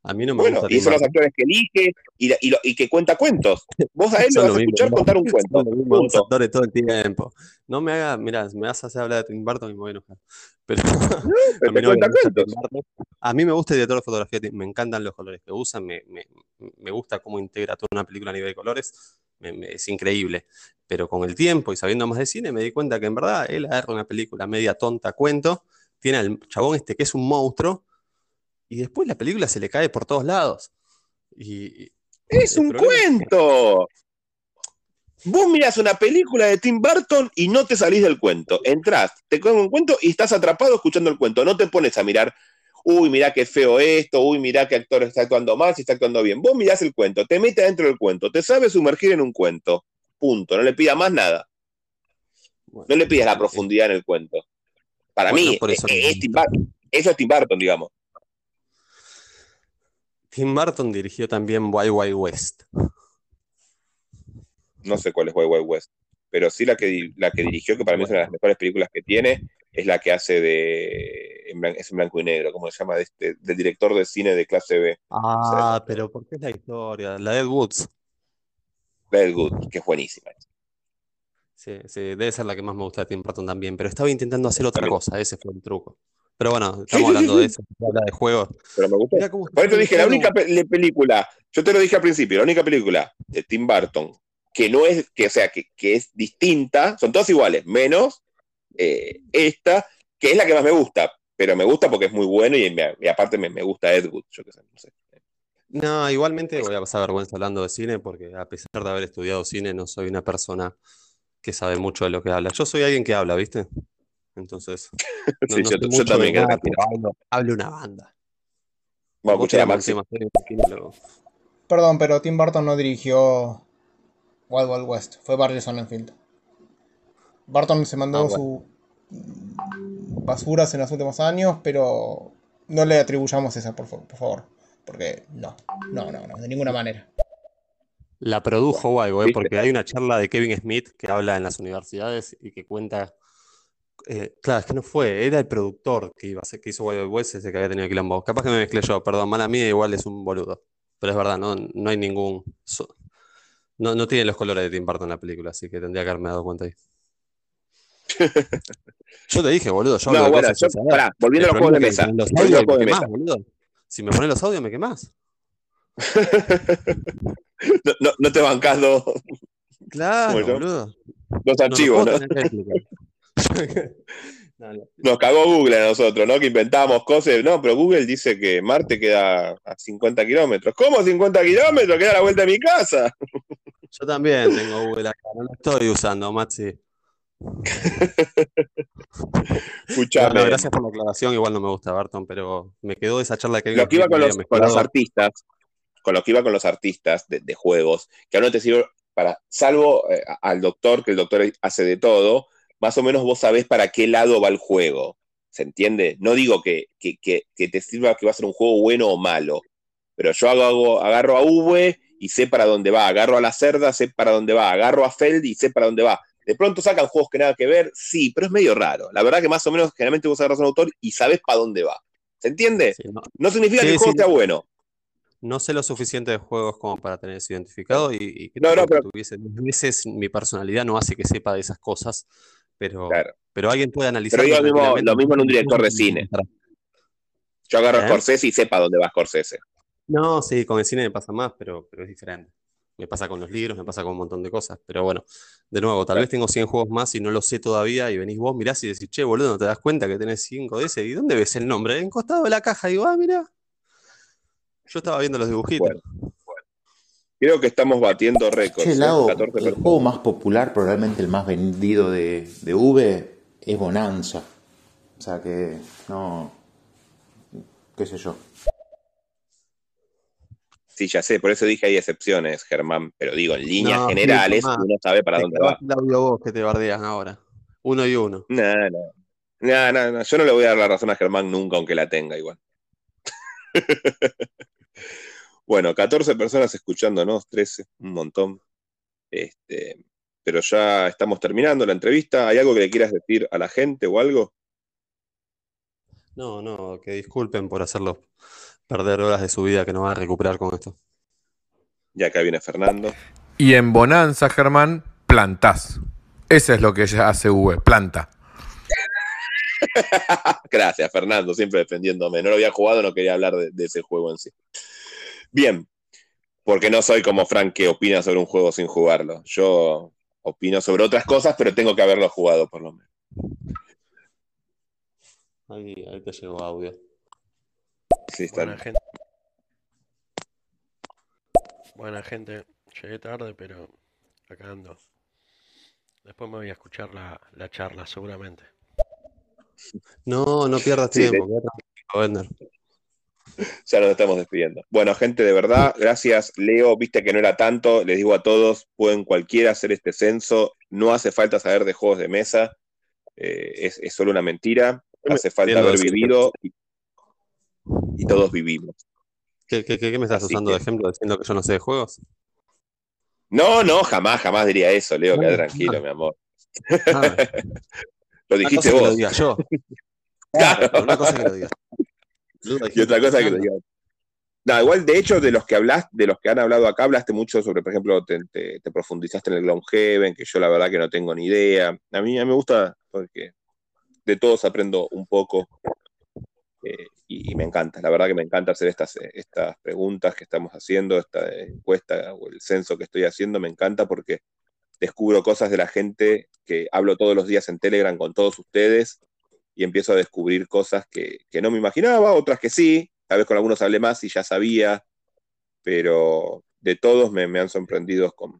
A mí no me bueno, gusta. Y son los actores que elige y, y, y, que cuenta cuentos. Vos a él lo vas a escuchar mismo, contar un cuento. Los actores todo el tiempo. No me hagas, mira, me vas a hacer hablar de Tim Burton y me voy a enojar. Pero, no, pero a, mí no cuenta cuentos. a mí me gusta el director de fotografía, me encantan los colores que usan, me, me, me gusta cómo integra toda una película a nivel de colores, es increíble. Pero con el tiempo y sabiendo más de cine, me di cuenta que en verdad él agarra una película media tonta, cuento, tiene al chabón este que es un monstruo y después la película se le cae por todos lados. Y, ¡Es un cuento! Es. Vos mirás una película de Tim Burton y no te salís del cuento. Entrás, te cogen un cuento y estás atrapado escuchando el cuento. No te pones a mirar, uy, mirá qué feo esto, uy, mirá qué actor está actuando mal, si está actuando bien. Vos mirás el cuento, te metes dentro del cuento, te sabes sumergir en un cuento. Punto. No le pidas más nada. Bueno, no le pidas la profundidad en el cuento. Para bueno, mí, eso, es, es Tim Burton. Eso es Tim Burton, digamos. Tim Burton dirigió también Wild Wild West. No sé cuál es Wild Wild West, pero sí la que, la que dirigió, que para mí es una de las mejores películas que tiene, es la que hace de. En blanco, es en blanco y negro, ¿cómo se llama? De este, del director de cine de clase B. Ah, pero ¿por qué es la historia? La de Ed Woods. La de Ed Woods, que es buenísima. Sí, sí, debe ser la que más me gusta de Tim Burton también, pero estaba intentando hacer otra también. cosa, ese fue el truco. Pero bueno, estamos hablando de eso, habla de juegos. Pero me gustó. Por eso dije, la única pe película, yo te lo dije al principio, la única película de Tim Burton que no es, que o sea, que, que es distinta, son todas iguales, menos eh, esta, que es la que más me gusta, pero me gusta porque es muy bueno y, me, y aparte me, me, gusta Ed Wood, yo qué sé, no sé. No, igualmente voy a pasar vergüenza hablando de cine porque a pesar de haber estudiado cine no soy una persona que sabe mucho de lo que habla. Yo soy alguien que habla, ¿viste? Entonces, no, sí, no yo, yo también nada, pero hablo, hablo, una banda. Bueno, escucha la máxima. Perdón, pero Tim Burton no dirigió Wild Wild West, fue Barry Sonnenfeld. Burton se mandó ah, bueno. sus basuras en los últimos años, pero no le atribuyamos esa, por, por favor. Porque no, no, no, no, de ninguna manera. La produjo Wild, ¿eh? porque hay una charla de Kevin Smith que habla en las universidades y que cuenta eh, claro, es que no fue, era el productor que iba a hacer, que hizo Wild West ese que había tenido quilombo. Capaz que me mezclé yo, perdón, mala mía, igual es un boludo. Pero es verdad, no, no hay ningún. So, no, no tiene los colores de Tim Burton en la película, así que tendría que haberme dado cuenta ahí. yo te dije, boludo, yo no, bueno, yo, pará, volviendo a los juegos de mesa. Los audios me quemás, boludo. Si me pones los audios, me quemás. no, no, no, te bancas dos. Claro, boludo. Dos archivos, ¿no? ¿no? Nos cagó Google a nosotros, ¿no? Que inventábamos cosas. No, pero Google dice que Marte queda a 50 kilómetros. ¿Cómo 50 kilómetros? Queda a la vuelta de mi casa. Yo también tengo Google acá, no lo estoy usando, Maxi. Escuchame. Bueno, gracias por la aclaración, igual no me gusta Barton, pero me quedó esa charla que lo que iba con los, con artistas, con lo que iba con los artistas de, de juegos, que ahora no te sirve para, salvo eh, al doctor, que el doctor hace de todo, más o menos vos sabés para qué lado va el juego. ¿Se entiende? No digo que, que, que, que te sirva que va a ser un juego bueno o malo, pero yo hago, hago- agarro a V y sé para dónde va, agarro a la cerda, sé para dónde va, agarro a Feld y sé para dónde va. De pronto sacan juegos que nada que ver, sí, pero es medio raro. La verdad que más o menos generalmente vos agarras a un autor y sabés para dónde va. ¿Se entiende? Sí, no, No significa Sí, que el juego sí. sea bueno. no sé lo suficiente de juegos como para tener eso identificado y, y No, no, que pero- tuviese veces mi personalidad no hace que sepa de esas cosas, pero, Claro. pero alguien puede analizar. Pero digo lo mismo- lo mismo en un director de cine. Yo agarro a ¿Eh? Scorsese y sé para dónde va Scorsese. No, sí, con el cine me pasa más, pero, pero es diferente. Me pasa con los libros, me pasa con un montón de cosas. Pero bueno, de nuevo, tal vez tengo 100 juegos más y no lo sé todavía. Y venís vos, mirás y decís, che, boludo, ¿no te das cuenta que tenés 5 de ese? ¿Y dónde ves el nombre? En costado de la caja. Y digo, ah, mirá. Yo estaba viendo los dibujitos. Bueno. Creo que estamos batiendo récords. Che, ¿eh? Lau, 14 el juego más popular, probablemente el más vendido de, de V, es Bonanza. O sea que, no. qué sé yo. Sí, ya sé, por eso dije hay excepciones, Germán. Pero digo, en líneas No, sí, generales, Germán. uno sabe para Te dónde va. clavaste el audio vos que te bardean ahora. Uno y uno. No, no. No, no, no. Yo no le voy a dar la razón a Germán nunca, aunque la tenga igual. bueno, 14 personas escuchándonos, 13, un montón. Este, pero ya estamos terminando la entrevista. ¿Hay algo que le quieras decir a la gente o algo? No, no, que disculpen por hacerlo perder horas de su vida que no van a recuperar con esto. Ya acá viene Fernando. Y en Bonanza, Germán, plantás. Eso es lo que ella hace V, planta. Gracias, Fernando, siempre defendiéndome. No lo había jugado, no quería hablar de, de ese juego en sí. Bien, porque no soy como Frank que opina sobre un juego sin jugarlo. Yo opino sobre otras cosas, pero tengo que haberlo jugado por lo menos. Ahí, ahí te llegó audio. Sí, está Buena gente. Buena gente. Llegué tarde, pero acá ando. Después me voy a escuchar la, la charla, seguramente. No, no pierdas Sí, tiempo, Bender. Ya nos estamos despidiendo. Bueno, gente, de verdad, gracias, Leo. Viste que no era tanto. Les digo a todos, pueden cualquiera hacer este censo. No hace falta saber de juegos de mesa. Eh, es, es solo una mentira. Hace falta haber vivido y, y todos vivimos. ¿Qué, qué, qué- me estás Así usando de ejemplo diciendo que yo no sé de juegos? No, no, jamás, jamás diría eso, Leo. Queda tranquilo, mi amor. Ah, Lo dijiste que lo vos. diga yo. Claro. Una cosa que lo diga. Y otra cosa que lo diga. No, igual, de hecho, de los que hablaste, de los que han hablado acá, hablaste mucho sobre, por ejemplo, te, te- te profundizaste en el Gloomhaven, que yo la verdad que no tengo ni idea. A mí, a mí me gusta porque de todos aprendo un poco eh, y, y me encanta. La verdad que me encanta hacer estas, eh, estas preguntas que estamos haciendo, esta encuesta o el censo que estoy haciendo, me encanta porque descubro cosas de la gente que hablo todos los días en Telegram con todos ustedes y empiezo a descubrir cosas que, que no me imaginaba, otras que sí, tal vez con algunos hablé más y ya sabía, pero de todos me, me han sorprendido con,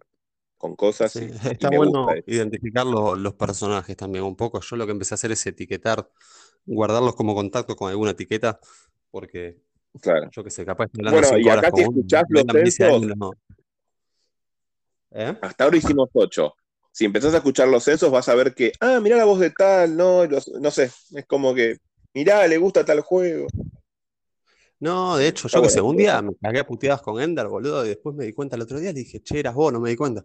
con cosas Sí, y, y está me bueno gusta identificar lo- los personajes también un poco. Yo lo que empecé a hacer es etiquetar, guardarlos como contacto con alguna etiqueta, porque Claro. yo que sé, capaz hablando Bueno, y acá si escuchás los. ¿Eh? hasta ahora hicimos ocho. Si empezás a escuchar los censos, vas a ver que, ah, mirá la voz de tal, no, los- no sé, es como que, mirá, le gusta tal juego. No, de hecho, Está yo que sé, un día me cagué a puteadas con Ender, boludo, y después me di cuenta el otro día, le dije, che, eras vos, no me di cuenta.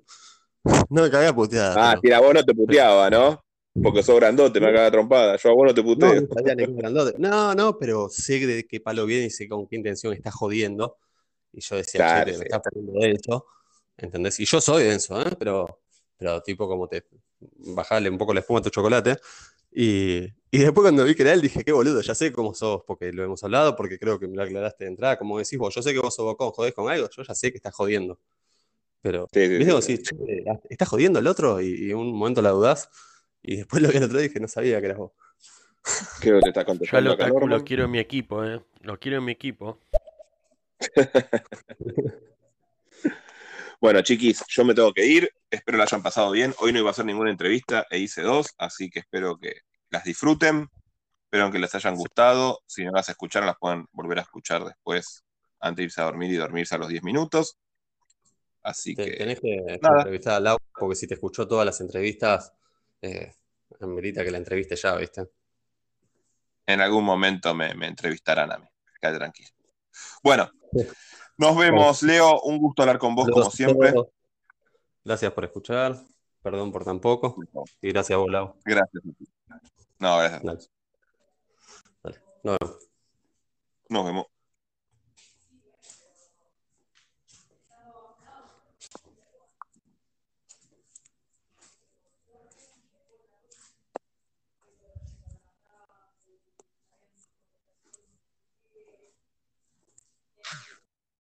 No me cagué a puteadas, Ah, pero- si era vos no te puteaba, ¿no? Porque sos grandote, me caga trompada. Yo a vos no te No, puteo. no. No, no, pero sé de qué palo viene y sé con qué intención está jodiendo. Y yo decía, Claro, che, sí. me estás perdiendo de eso. ¿Entendés? Y yo soy denso, ¿eh? Pero, pero tipo como te bajale un poco la espuma a tu chocolate. Y, y después cuando vi que era él dije, qué boludo, ya sé cómo sos, porque lo hemos hablado, porque creo que me lo aclaraste de entrada, como decís vos, yo sé que vos sos bocón, jodés con algo, yo ya sé que estás jodiendo. Pero, Sí, sí, ¿viste sí, che, ¿estás jodiendo el otro? Y, y en un momento la dudás, y después lo vi el otro día y dije, no sabía que eras vos. Creo que te está Yo al contestando otaku lo Norman. quiero en mi equipo, eh. Lo quiero en mi equipo. Bueno, chiquis, yo me tengo que ir. Espero la hayan pasado bien. Hoy no iba a hacer ninguna entrevista e hice dos, así que espero que las disfruten. Espero que les hayan gustado. Si no las escucharon, las pueden volver a escuchar después, antes de irse a dormir y dormirse a los 10 minutos. Así que, tenés que nada. entrevistar a Lau, porque si te escuchó todas las entrevistas, eh, amerita que la entreviste ya, ¿viste? en algún momento me, me entrevistarán a mí. Quédate tranquilo. Bueno, nos vemos, Leo. Un gusto hablar con vos, como siempre. todos. Gracias por escuchar. Perdón por tan poco. Y gracias a vos, Lau. Gracias. No, gracias. Dale. Dale. Nos vemos. Nos vemos.